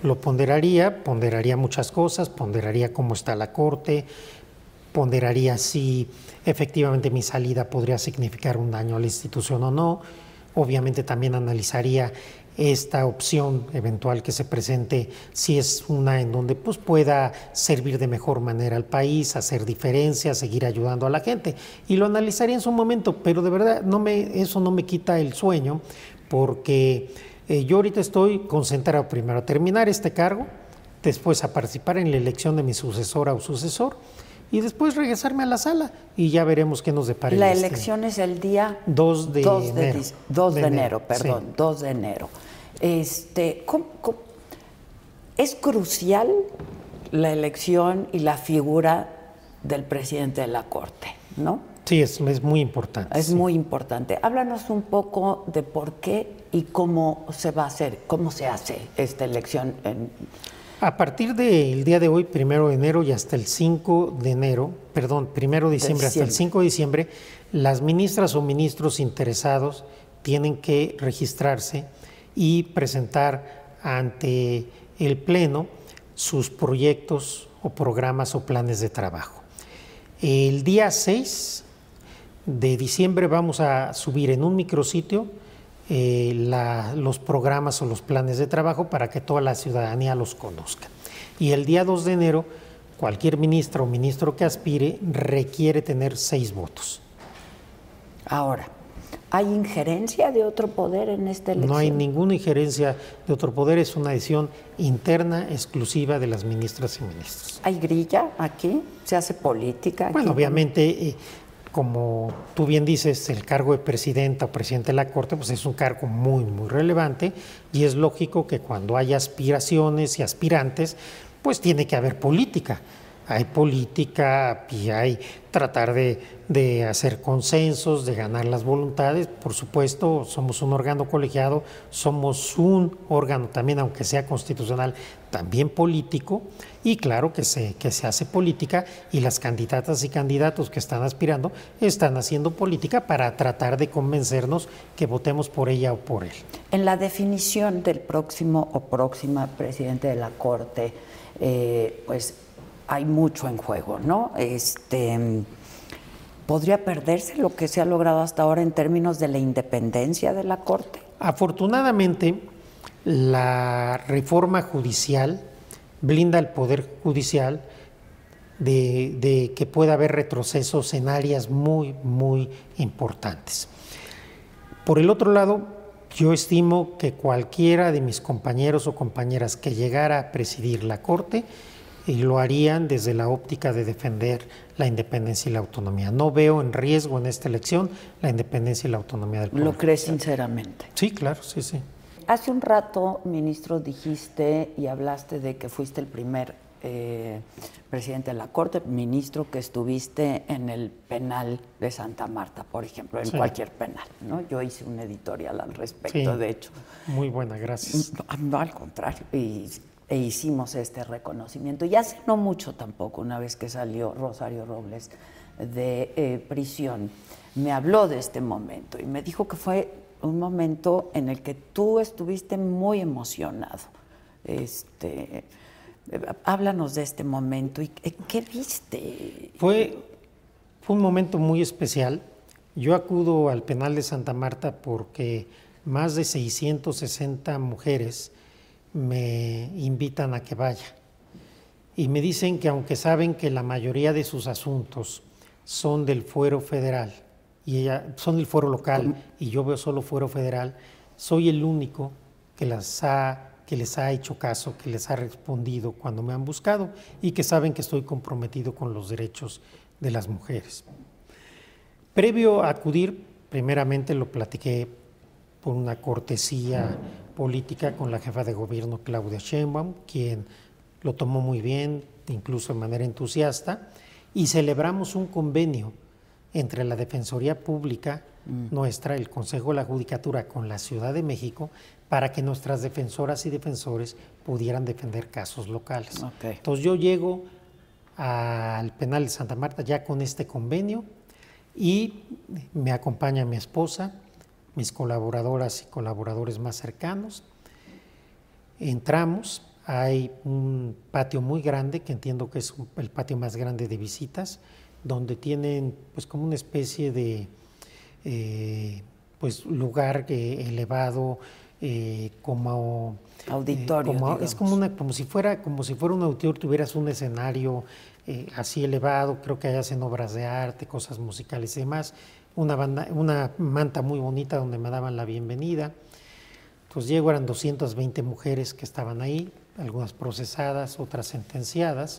Lo ponderaría, ponderaría muchas cosas, ponderaría cómo está la Corte, ponderaría si efectivamente mi salida podría significar un daño a la institución o no. Obviamente también analizaría esta opción eventual que se presente, si es una en donde pues, pueda servir de mejor manera al país, hacer diferencias, seguir ayudando a la gente. Y lo analizaría en su momento, pero de verdad no me, eso no me quita el sueño, porque eh, yo ahorita estoy concentrado primero a terminar este cargo, después a participar en la elección de mi sucesora o sucesor y después regresarme a la sala y ya veremos qué nos depara. La elección es el día 2 de, enero. 2 de, enero, perdón, 2 de enero. Este, es crucial la elección y la figura del presidente de la Corte, ¿no? Sí, es, es muy importante. Es muy importante. Háblanos un poco de por qué y cómo se va a hacer, cómo se hace esta elección. A partir del día de hoy, primero de enero y hasta el 5 de enero, perdón, primero de diciembre, hasta el 5 de diciembre, las ministras o ministros interesados tienen que registrarse y presentar ante el Pleno sus proyectos o programas o planes de trabajo. El día 6 de diciembre vamos a subir en un micrositio eh, los programas o los planes de trabajo para que toda la ciudadanía los conozca. Y el día 2 de enero, cualquier ministro o ministro que aspire requiere tener seis votos. Ahora, ¿Hay injerencia de otro poder en esta elección? No hay ninguna injerencia de otro poder, es una decisión interna exclusiva de las ministras y ministros. ¿Hay grilla aquí? ¿Se hace política? Bueno, obviamente, eh, como tú bien dices, el cargo de presidenta o presidente de la Corte, pues es un cargo muy, muy relevante y es lógico que cuando hay aspiraciones y aspirantes, pues tiene que haber política hay política y hay tratar de, hacer consensos, de ganar las voluntades. Por supuesto, somos un órgano colegiado, somos un órgano también, aunque sea constitucional, también político, y claro que se, que se hace política y las candidatas y candidatos que están aspirando están haciendo política para tratar de convencernos que votemos por ella o por él. En la definición del próximo o próxima presidente de la Corte, eh, pues hay mucho en juego, ¿no? Este, ¿Podría perderse lo que se ha logrado hasta ahora en términos de la independencia de la Corte? Afortunadamente, la reforma judicial blinda el Poder Judicial de, de, que pueda haber retrocesos en áreas muy, muy importantes. Por el otro lado, yo estimo que cualquiera de mis compañeros o compañeras que llegara a presidir la Corte y lo harían desde la óptica de defender la independencia y la autonomía. No veo en riesgo en esta elección la independencia y la autonomía del pueblo. ¿Lo crees sinceramente? Sí, claro, sí, sí. Hace un rato, ministro, dijiste y hablaste de que fuiste el primer eh, presidente de la Corte, ministro que estuviste en el penal de Santa Marta, por ejemplo, en cualquier penal. ¿no? Yo hice un editorial al respecto, de hecho. Muy buena, gracias. No, al contrario. Y e hicimos este reconocimiento. Y hace no mucho tampoco, una vez que salió Rosario Robles de eh, prisión, me habló de este momento y me dijo que fue un momento en el que tú estuviste muy emocionado. Este, háblanos de este momento y qué viste. Fue, fue un momento muy especial. Yo acudo al penal de Santa Marta porque más de 660 mujeres me invitan a que vaya. Y me dicen que aunque saben que la mayoría de sus asuntos son del fuero federal, y ella, son del fuero local, y yo veo solo fuero federal, soy el único que, las ha, que les ha hecho caso, que les ha respondido cuando me han buscado y que saben que estoy comprometido con los derechos de las mujeres. Previo a acudir, primeramente lo platiqué por una cortesía política con la jefa de gobierno Claudia Sheinbaum, quien lo tomó muy bien, incluso de manera entusiasta, y celebramos un convenio entre la Defensoría Pública mm. nuestra, el Consejo de la Judicatura con la Ciudad de México, para que nuestras defensoras y defensores pudieran defender casos locales. Entonces yo llego al penal de Santa Marta ya con este convenio y me acompaña mi esposa, mis colaboradoras y colaboradores más cercanos. Entramos, hay un patio muy grande, que entiendo que es el patio más grande de visitas, donde tienen pues como una especie de eh, pues lugar eh, elevado eh, como auditorio es como una como si fuera como si fuera un auditorio tuvieras un escenario así elevado creo que hay hacen obras de arte cosas musicales y demás una, banda, una manta muy bonita donde me daban la bienvenida. Entonces llego, eran 220 mujeres que estaban ahí, algunas procesadas, otras sentenciadas.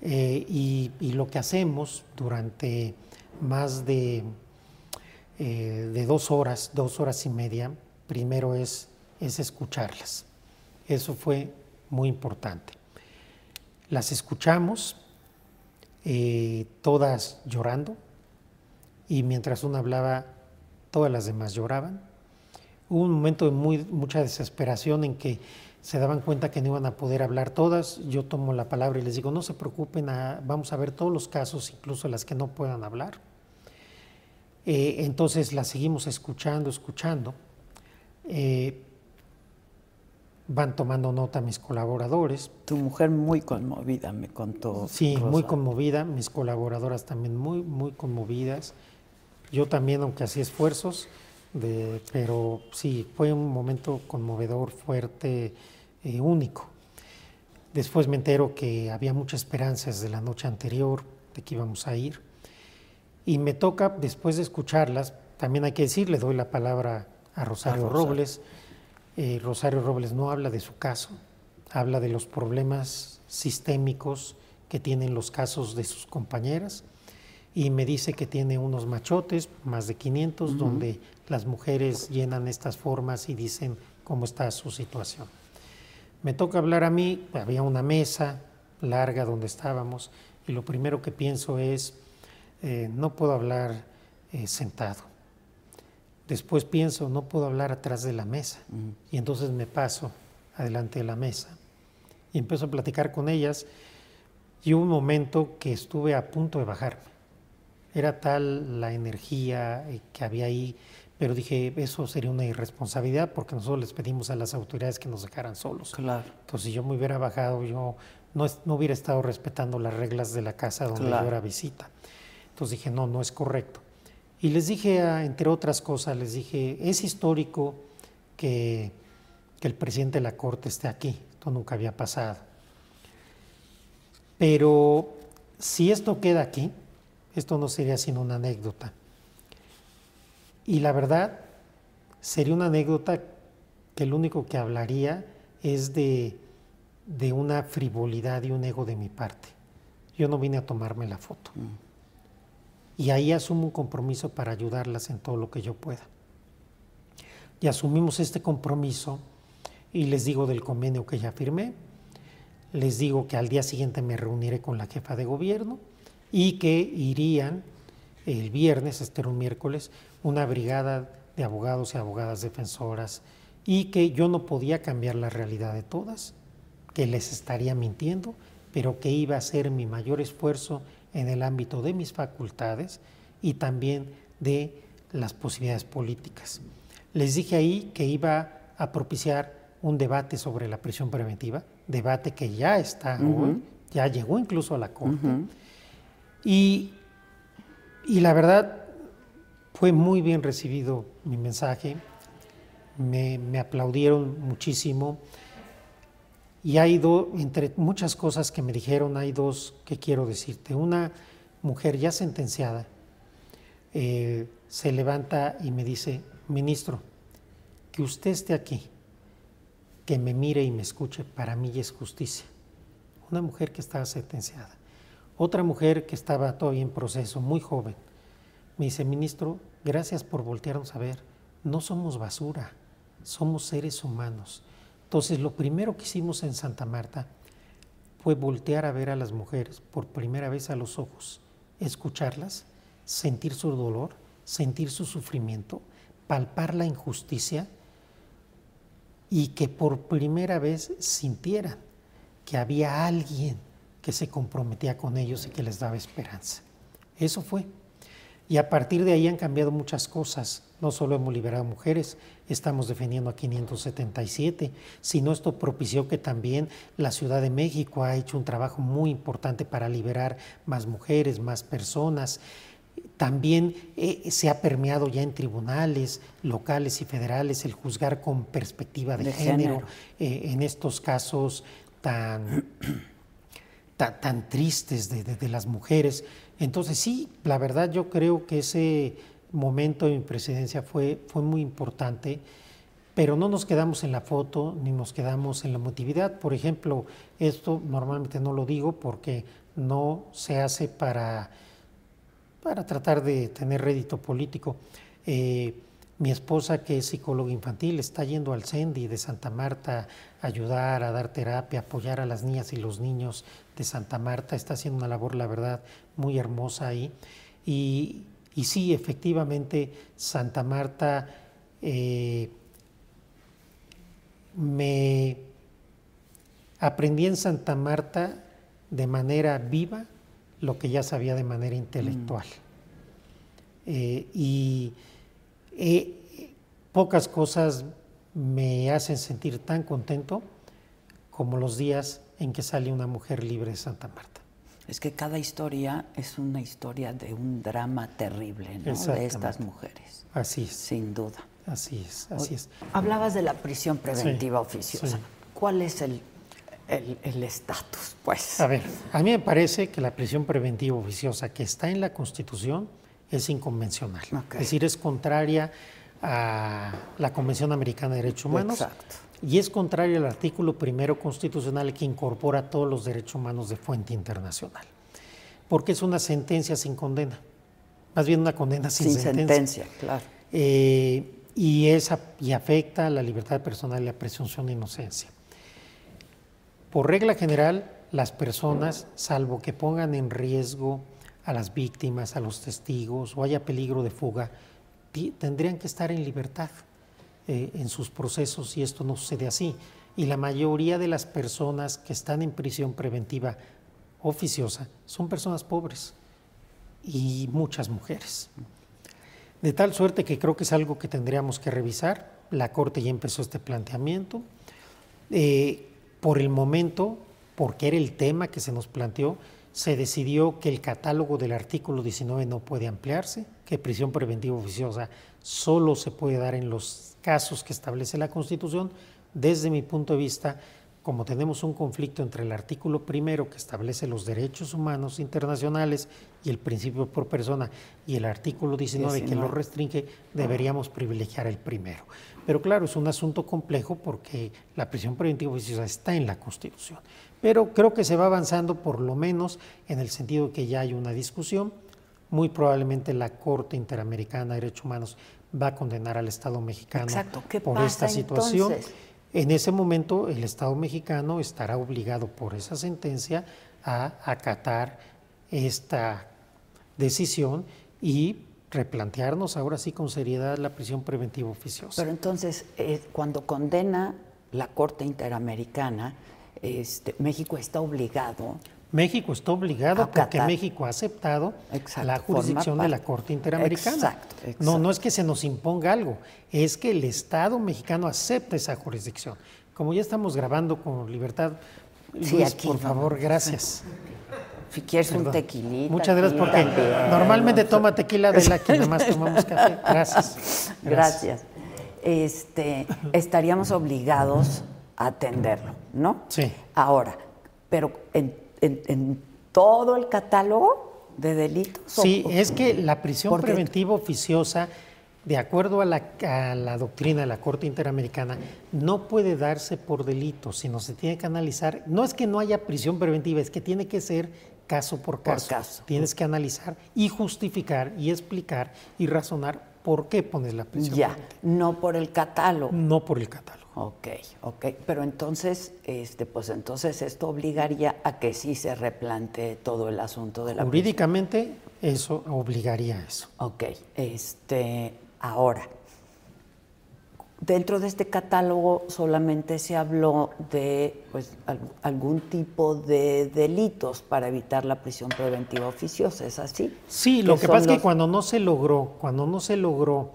Eh, y, lo que hacemos durante más de, eh, de dos horas, dos horas y media, primero es, es escucharlas. Eso fue muy importante. Las escuchamos, eh, todas llorando, y mientras una hablaba, todas las demás lloraban. Hubo un momento de mucha desesperación en que se daban cuenta que no iban a poder hablar todas. Yo tomo la palabra y les digo, no se preocupen, vamos a ver todos los casos, incluso las que no puedan hablar. Eh, entonces las seguimos escuchando, escuchando. Eh, van tomando nota mis colaboradores. Tu mujer muy conmovida, me contó. Sí, muy conmovida, mis colaboradoras también muy, muy conmovidas. Yo también, aunque hacía esfuerzos, de, pero sí, fue un momento conmovedor, fuerte, eh, único. Después me entero que había muchas esperanzas de la noche anterior, de que íbamos a ir. Y me toca, después de escucharlas, también hay que decir, le doy la palabra a Rosario, Robles. Eh, Rosario Robles no habla de su caso, habla de los problemas sistémicos que tienen los casos de sus compañeras y me dice que tiene unos machotes, más de 500, donde las mujeres llenan estas formas y dicen cómo está su situación. Me toca hablar a mí, había una mesa larga donde estábamos y lo primero que pienso es, eh, no puedo hablar eh, sentado. Después pienso, no puedo hablar atrás de la mesa. Y entonces me paso adelante de la mesa y empiezo a platicar con ellas. Y hubo un momento que estuve a punto de bajarme. Era tal la energía eh, que había ahí, pero dije, eso sería una irresponsabilidad porque nosotros les pedimos a las autoridades que nos dejaran solos. Claro. Entonces, si yo me hubiera bajado, yo no, no hubiera estado respetando las reglas de la casa donde yo era visita. Entonces dije, no, no es correcto. Y les dije, ah, entre otras cosas, les dije, es histórico que, que el presidente de la Corte esté aquí. Esto nunca había pasado. Pero si esto queda aquí, esto no sería sino una anécdota. Y la verdad, sería una anécdota que lo único que hablaría es de, de una frivolidad y un ego de mi parte. Yo no vine a tomarme la foto. Mm y ahí asumo un compromiso para ayudarlas en todo lo que yo pueda. Y asumimos este compromiso y les digo del convenio que ya firmé, les digo que al día siguiente me reuniré con la jefa de gobierno y que irían el viernes, este era un miércoles, una brigada de abogados y abogadas defensoras y que yo no podía cambiar la realidad de todas, que les estaría mintiendo, pero que iba a ser mi mayor esfuerzo en el ámbito de mis facultades y también de las posibilidades políticas. Les dije ahí que iba a propiciar un debate sobre la prisión preventiva, debate que ya está hoy, ya llegó incluso a la Corte. y, y, la verdad fue muy bien recibido mi mensaje, me, me aplaudieron muchísimo. Y hay dos, entre muchas cosas que me dijeron, hay dos que quiero decirte. Una mujer ya sentenciada eh, se levanta y me dice, ministro, que usted esté aquí, que me mire y me escuche, para mí es justicia. Una mujer que estaba sentenciada. Otra mujer que estaba todavía en proceso, muy joven, me dice, ministro, gracias por voltearnos a ver. No somos basura, somos seres humanos entonces, lo primero que hicimos en Santa Marta fue voltear a ver a las mujeres por primera vez a los ojos, escucharlas, sentir su dolor, sentir su sufrimiento, palpar la injusticia y que por primera vez sintieran que había alguien que se comprometía con ellos y que les daba esperanza. Eso fue. Y a partir de ahí han cambiado muchas cosas. No solo hemos liberado mujeres, estamos defendiendo a 577, sino esto propició que también la Ciudad de México ha hecho un trabajo muy importante para liberar más mujeres, más personas. También eh, se ha permeado ya en tribunales locales y federales el juzgar con perspectiva de, género, eh, en estos casos tan, tan, tristes de las mujeres. Entonces sí, la verdad yo creo que ese momento de mi presidencia fue, fue muy importante, pero no nos quedamos en la foto ni nos quedamos en la motividad. Por ejemplo, esto normalmente no lo digo porque no se hace para, para tratar de tener rédito político. Eh, mi esposa, que es psicóloga infantil, está yendo al CENDI de Santa Marta a ayudar, a dar terapia, apoyar a las niñas y los niños de Santa Marta. Está haciendo una labor, la verdad, muy hermosa ahí. Y, sí, efectivamente, Santa Marta eh, me aprendí en Santa Marta de manera viva lo que ya sabía de manera intelectual. Mm. Eh, y eh, pocas cosas me hacen sentir tan contento como los días en que sale una mujer libre de Santa Marta. Es que cada historia es una historia de un drama terrible, ¿no? De estas mujeres. Así es. Sin duda. Así es, así es. Hablabas de la prisión preventiva oficiosa. ¿Cuál es el estatus, pues? A ver, a mí me parece que la prisión preventiva oficiosa que está en la Constitución es inconvencional. Es decir, es contraria a la Convención Americana de Derechos Humanos. Exacto. Y es contraria al artículo primero constitucional que incorpora todos los derechos humanos de fuente internacional. porque es una sentencia sin condena, más bien una condena sin, sin sentencia. claro. Eh, y, esa, y afecta la libertad personal y la presunción de inocencia. Por regla general, las personas, salvo que pongan en riesgo a las víctimas, a los testigos o haya peligro de fuga, tendrían que estar en libertad eh, en sus procesos y esto no sucede así. Y la mayoría de las personas que están en prisión preventiva oficiosa son personas pobres y muchas mujeres. De tal suerte que creo que es algo que tendríamos que revisar. La Corte ya empezó este planteamiento. Eh, por el momento, porque era el tema que se nos planteó, se decidió que el catálogo del artículo 19 no puede ampliarse, que prisión preventiva oficiosa solo se puede dar en los casos que establece la Constitución. Desde mi punto de vista, como tenemos un conflicto entre el artículo primero que establece los derechos humanos internacionales y el principio por persona y el artículo 19, que lo restringe, deberíamos privilegiar el primero. Pero claro, es un asunto complejo porque la prisión preventiva oficiosa está en la Constitución. Pero creo que se va avanzando por lo menos en el sentido que ya hay una discusión. Muy probablemente la Corte Interamericana de Derechos Humanos va a condenar al Estado mexicano por esta situación. En ese momento el Estado mexicano estará obligado por esa sentencia a acatar esta decisión y replantearnos ahora sí con seriedad la prisión preventiva oficiosa. Pero entonces, eh, cuando condena la Corte Interamericana, este, México está obligado. México está obligado porque México ha aceptado la jurisdicción de la Corte Interamericana. Exacto, No, no es que se nos imponga algo, es que el Estado mexicano acepta esa jurisdicción. Como ya estamos grabando con libertad, Luis, por favor, gracias. Si quieres un tequilita. Muchas gracias porque normalmente toma tequila de la que nada más tomamos café. Gracias. Gracias. Este, estaríamos obligados atenderlo, ¿no? Sí. Ahora, pero en, todo el catálogo de delitos. Sí, es que la prisión preventiva oficiosa, de acuerdo a la, a la, doctrina de la Corte Interamericana, no puede darse por delitos, sino se tiene que analizar. No es que no haya prisión preventiva, es que tiene que ser caso por caso. Tienes que analizar y justificar y explicar y razonar por qué pones la prisión. Ya, no por el catálogo. No por el catálogo. Ok, ok. Pero entonces, este, pues entonces esto obligaría a que sí se replantee todo el asunto de la Jurídicamente, eso obligaría a eso. Ok, este, ahora, Dentro de este catálogo solamente se habló de pues, algún tipo de delitos para evitar la prisión preventiva oficiosa, ¿es así? Sí, lo que pasa es que cuando no se logró, cuando no se logró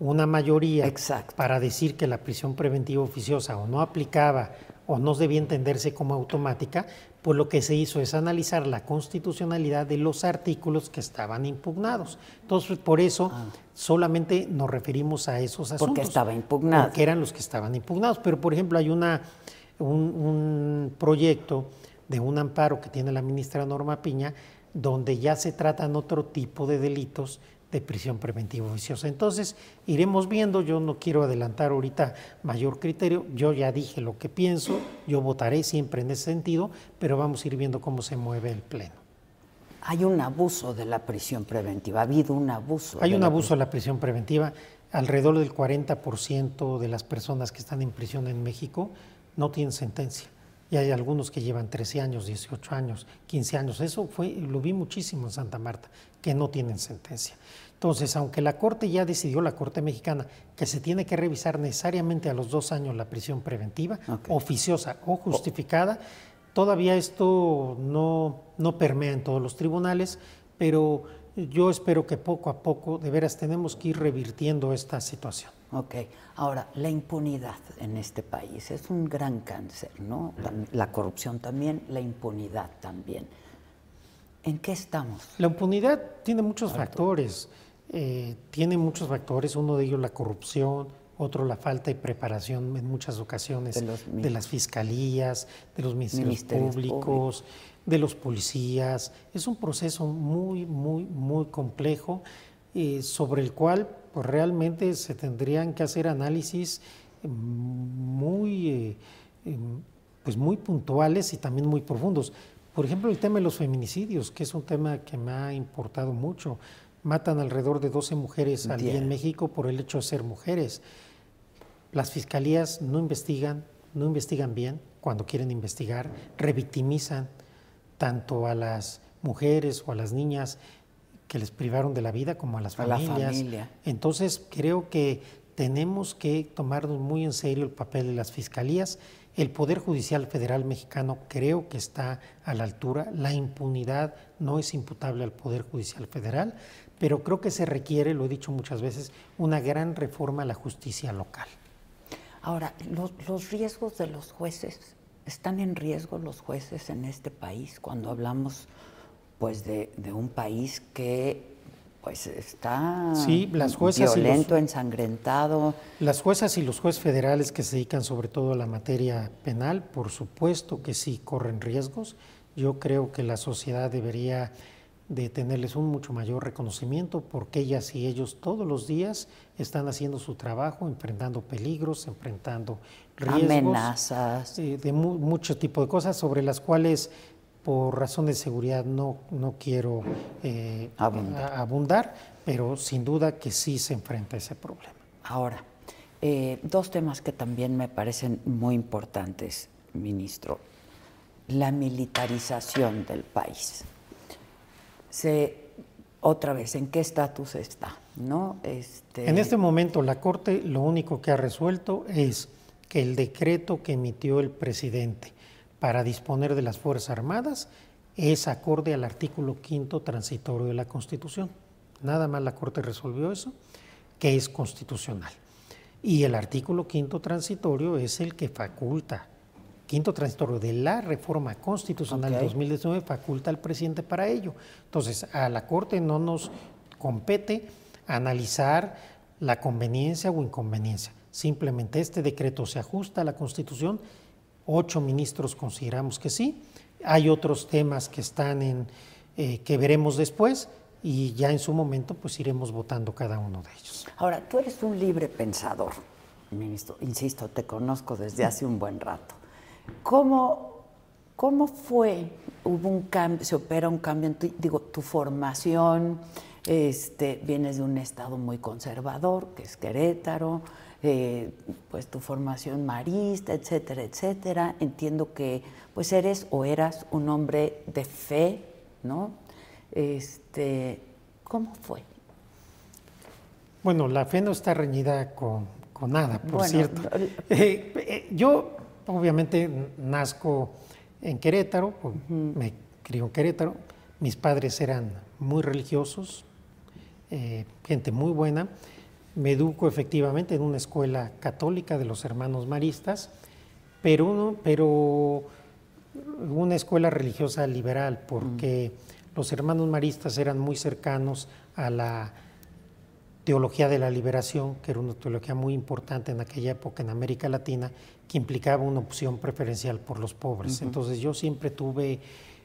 una mayoría para decir que la prisión preventiva oficiosa o no aplicaba o no debía entenderse como automática, pues lo que se hizo es analizar la constitucionalidad de los artículos que estaban impugnados. Entonces, por eso ah. solamente nos referimos a esos asuntos. Porque estaba impugnado. Porque eran los que estaban impugnados. Pero, por ejemplo, hay una, un, proyecto de un amparo que tiene la ministra Norma Piña, donde ya se tratan otro tipo de delitos de prisión preventiva oficiosa. Entonces, iremos viendo, yo no quiero adelantar ahorita mayor criterio, yo ya dije lo que pienso, yo votaré siempre en ese sentido, pero vamos a ir viendo cómo se mueve el Pleno. Hay un abuso de la prisión preventiva, ha habido un abuso. Hay un abuso de la prisión preventiva, alrededor del 40% de las personas que están en prisión en México no tienen sentencia. Y hay algunos que llevan 13 años, 18 años, 15 años. Eso fue, lo vi muchísimo en Santa Marta, que no tienen sentencia. Entonces, aunque la Corte ya decidió, la Corte mexicana, que se tiene que revisar necesariamente a los dos años la prisión preventiva, oficiosa o justificada, todavía esto no, no permea en todos los tribunales, pero yo espero que poco a poco, de veras, tenemos que ir revirtiendo esta situación. Ok, ahora, la impunidad en este país es un gran cáncer, ¿no? La corrupción también, la impunidad también. ¿En qué estamos? La impunidad tiene muchos factores. Eh, tiene muchos factores, uno de ellos la corrupción, otro la falta de preparación en muchas ocasiones de, las fiscalías, de los ministerios, públicos, de los policías. Es un proceso muy, muy, muy complejo eh, sobre el cual pues, realmente se tendrían que hacer análisis mm, muy, eh, em, pues, muy puntuales y también muy profundos Por ejemplo, el tema de los feminicidios, que es un tema que me ha importado mucho. Matan alrededor de 12 mujeres al día en México por el hecho de ser mujeres. Las fiscalías no investigan, no investigan bien cuando quieren investigar, revictimizan tanto a las mujeres o a las niñas que les privaron de la vida como a las familias. Entonces creo que tenemos que tomarnos muy en serio el papel de las fiscalías. El Poder Judicial Federal mexicano creo que está a la altura. La impunidad no es imputable al Poder Judicial Federal, pero creo que se requiere, lo he dicho muchas veces, una gran reforma a la justicia local. Ahora, los, riesgos de los jueces, ¿están en riesgo los jueces en este país cuando hablamos pues de, un país que pues está violento, ensangrentado. Las juezas y los jueces federales que se dedican sobre todo a la materia penal, por supuesto que sí corren riesgos. Yo creo que la sociedad debería de tenerles un mucho mayor reconocimiento porque ellas y ellos todos los días están haciendo su trabajo, enfrentando peligros, enfrentando riesgos, amenazas, eh, de mucho tipo de cosas sobre las cuales por razones de seguridad no, no quiero eh, abundar. pero sin duda que sí se enfrenta a ese problema. Ahora, eh, dos temas que también me parecen muy importantes, ministro. La militarización del país se otra vez en qué estatus está, ¿no? Este... En este momento la Corte lo único que ha resuelto es que el decreto que emitió el presidente para disponer de las Fuerzas Armadas es acorde al artículo quinto transitorio de la Constitución. Nada más la Corte resolvió eso, que es constitucional. Y el artículo quinto transitorio es el que faculta quinto transitorio de la reforma constitucional de 2019 faculta al presidente para ello. Entonces, a la Corte no nos compete analizar la conveniencia o inconveniencia. Simplemente este decreto se ajusta a la Constitución. Ocho ministros consideramos que sí. Hay otros temas que están en eh, que veremos después y ya en su momento pues iremos votando cada uno de ellos. Ahora, tú eres un libre pensador, ministro. Insisto, te conozco desde hace un buen rato. ¿Cómo, cómo fue? ¿Hubo un cambio, se opera un cambio en tu, digo, tu formación? Este, vienes de un estado muy conservador, que es Querétaro, eh, pues tu formación marista, etcétera, etcétera. Entiendo que pues eres o eras un hombre de fe, ¿no? Este, ¿Cómo fue? Bueno, la fe no está reñida con, nada, por cierto. Eh, eh, yo obviamente nazco en Querétaro, me crió en Querétaro, mis padres eran muy religiosos, eh, gente muy buena, me educo efectivamente en una escuela católica de los hermanos maristas, pero, pero una escuela religiosa liberal, porque los hermanos maristas eran muy cercanos a la teología de la liberación, que era una teología muy importante en aquella época en América Latina, que implicaba una opción preferencial por los pobres. Entonces yo siempre tuve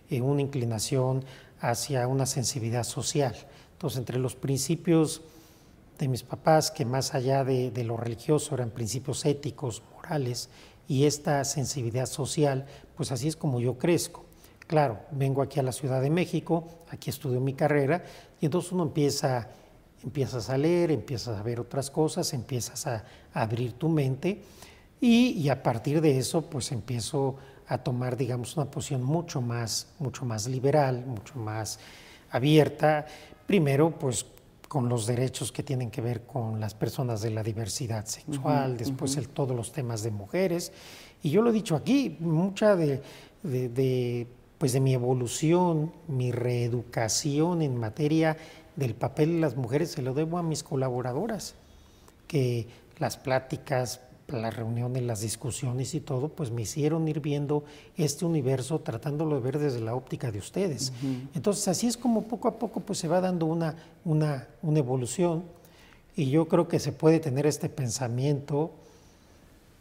eh, una inclinación hacia una sensibilidad social. Entonces entre los principios de mis papás, que más allá de, de lo religioso eran principios éticos, morales, y esta sensibilidad social, pues así es como yo crezco. Claro, vengo aquí a la Ciudad de México, aquí estudio mi carrera, y entonces uno empieza empiezas a leer, empiezas a ver otras cosas, empiezas a, abrir tu mente y, a partir de eso pues empiezo a tomar digamos una posición mucho más, mucho más liberal, mucho más abierta, primero pues con los derechos que tienen que ver con las personas de la diversidad sexual, después el, todos los temas de mujeres. Y yo lo he dicho aquí, mucha de, de, pues de mi evolución, mi reeducación en materia del papel de las mujeres se lo debo a mis colaboradoras, que las pláticas, las reuniones, las discusiones y todo, pues me hicieron ir viendo este universo, tratándolo de ver desde la óptica de ustedes. Entonces así es como poco a poco pues se va dando una, una, una evolución y yo creo que se puede tener este pensamiento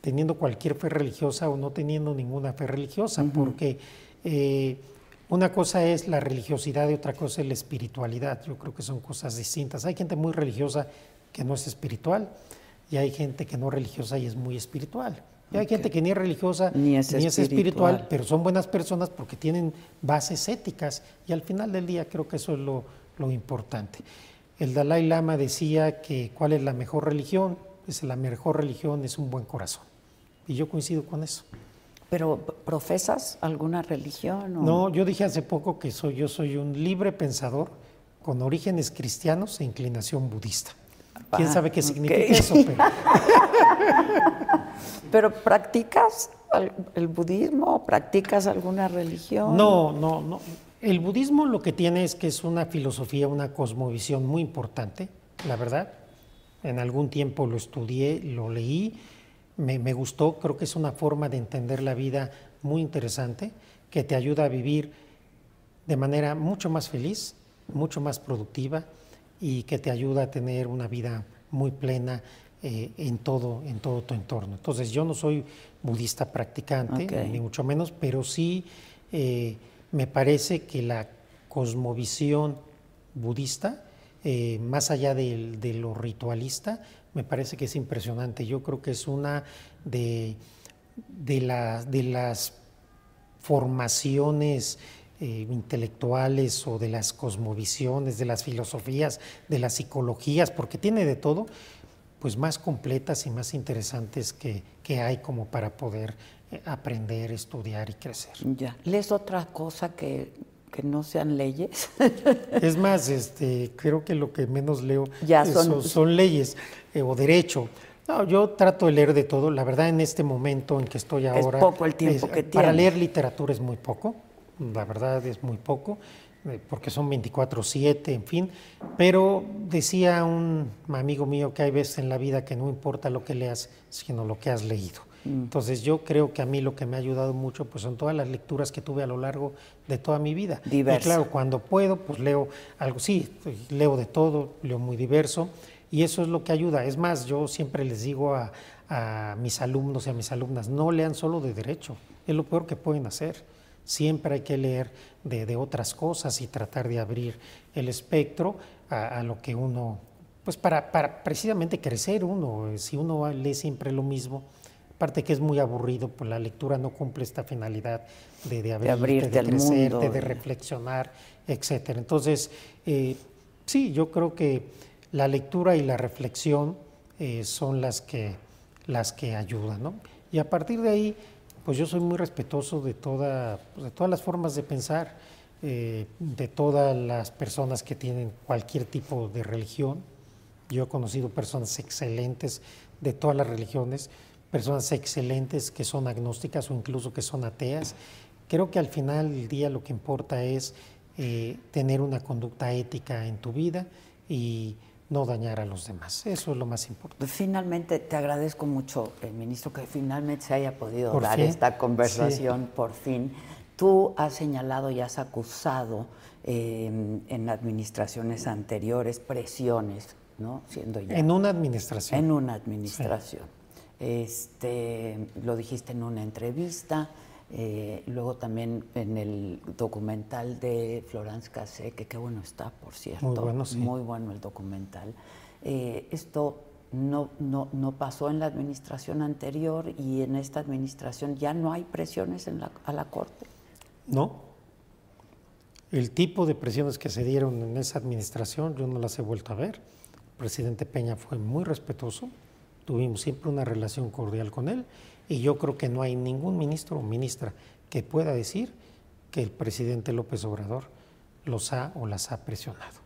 teniendo cualquier fe religiosa o no teniendo ninguna fe religiosa, porque eh, una cosa es la religiosidad y otra cosa es la espiritualidad. Yo creo que son cosas distintas. Hay gente muy religiosa que no es espiritual y hay gente que no es religiosa y es muy espiritual. Y hay gente que ni es religiosa ni es, espiritual. pero son buenas personas porque tienen bases éticas y al final del día creo que eso es lo, lo importante. El Dalai Lama decía que cuál es la mejor religión, pues la mejor religión es un buen corazón. Y yo coincido con eso. ¿Pero profesas alguna religión? No, yo dije hace poco que soy, yo soy un libre pensador con orígenes cristianos e inclinación budista. ¿Quién ah, sabe qué significa eso? Pero... ¿Pero practicas el budismo? ¿Practicas alguna religión? No, no, no. El budismo lo que tiene es que es una filosofía, una cosmovisión muy importante, la verdad. En algún tiempo lo estudié, lo leí, me, gustó, creo que es una forma de entender la vida muy interesante, que te ayuda a vivir de manera mucho más feliz, mucho más productiva y que te ayuda a tener una vida muy plena eh, en, todo, en todo tu entorno. Entonces yo no soy budista practicante, ni mucho menos, pero sí... Eh, me parece que la cosmovisión budista, eh, más allá de, lo ritualista, me parece que es impresionante. Yo creo que es una de, de, las formaciones eh, intelectuales o de las cosmovisiones, de las filosofías, de las psicologías, porque tiene de todo, pues más completas y más interesantes que, que hay como para poder aprender, estudiar y crecer. Ya. ¿Lees otra cosa que, no sean leyes? es más, este, creo que lo que menos leo son, leyes eh, o derecho. No, yo trato de leer de todo. La verdad, en este momento en que estoy ahora. Es poco el tiempo que tiene. Para leer literatura es muy poco. La verdad es muy poco, eh, porque son 24-7, en fin. Pero decía un amigo mío que hay veces en la vida que no importa lo que leas, sino lo que has leído. Entonces yo creo que a mí lo que me ha ayudado mucho pues son todas las lecturas que tuve a lo largo de toda mi vida. Y claro, cuando puedo pues leo algo, sí, leo de todo, leo muy diverso y eso es lo que ayuda. Es más, yo siempre les digo a, mis alumnos y a mis alumnas, no lean solo de derecho, es lo peor que pueden hacer. Siempre hay que leer de, otras cosas y tratar de abrir el espectro a, lo que uno, pues para, para precisamente crecer uno, si uno lee siempre lo mismo, Aparte que es muy aburrido, pues la lectura no cumple esta finalidad de, de, abrirte, de, crecerte, de reflexionar, etcétera. Entonces, eh, sí, yo creo que la lectura y la reflexión eh, son las que, las que ayudan, ¿no? Y a partir de ahí, pues yo soy muy respetuoso de, toda, de todas las formas de pensar, eh, de todas las personas que tienen cualquier tipo de religión. Yo he conocido personas excelentes de todas las religiones, personas excelentes que son agnósticas o incluso que son ateas. Creo que al final del día lo que importa es eh, tener una conducta ética en tu vida y no dañar a los demás. Eso es lo más importante. Finalmente, te agradezco mucho, el ministro, que finalmente se haya podido dar esta conversación por fin. Tú has señalado y has acusado eh, en administraciones anteriores presiones, ¿no? Siendo ya, en una administración. En una administración este, lo dijiste en una entrevista, eh, luego también en el documental de Florence Cassé, que qué bueno está, por cierto. Muy bueno, sí. Muy bueno el documental. Eh, esto no, no, no, pasó en la administración anterior y en esta administración ya no hay presiones en la, a la Corte. No. El tipo de presiones que se dieron en esa administración yo no las he vuelto a ver. El presidente Peña fue muy respetuoso tuvimos siempre una relación cordial con él y yo creo que no hay ningún ministro o ministra que pueda decir que el presidente López Obrador los ha o las ha presionado.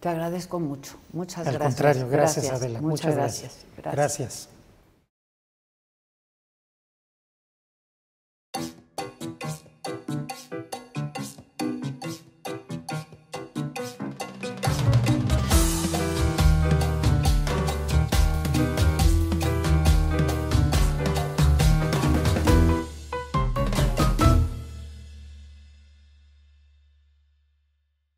Te agradezco mucho. Muchas gracias. Al contrario, gracias, Adela. Muchas, gracias. gracias.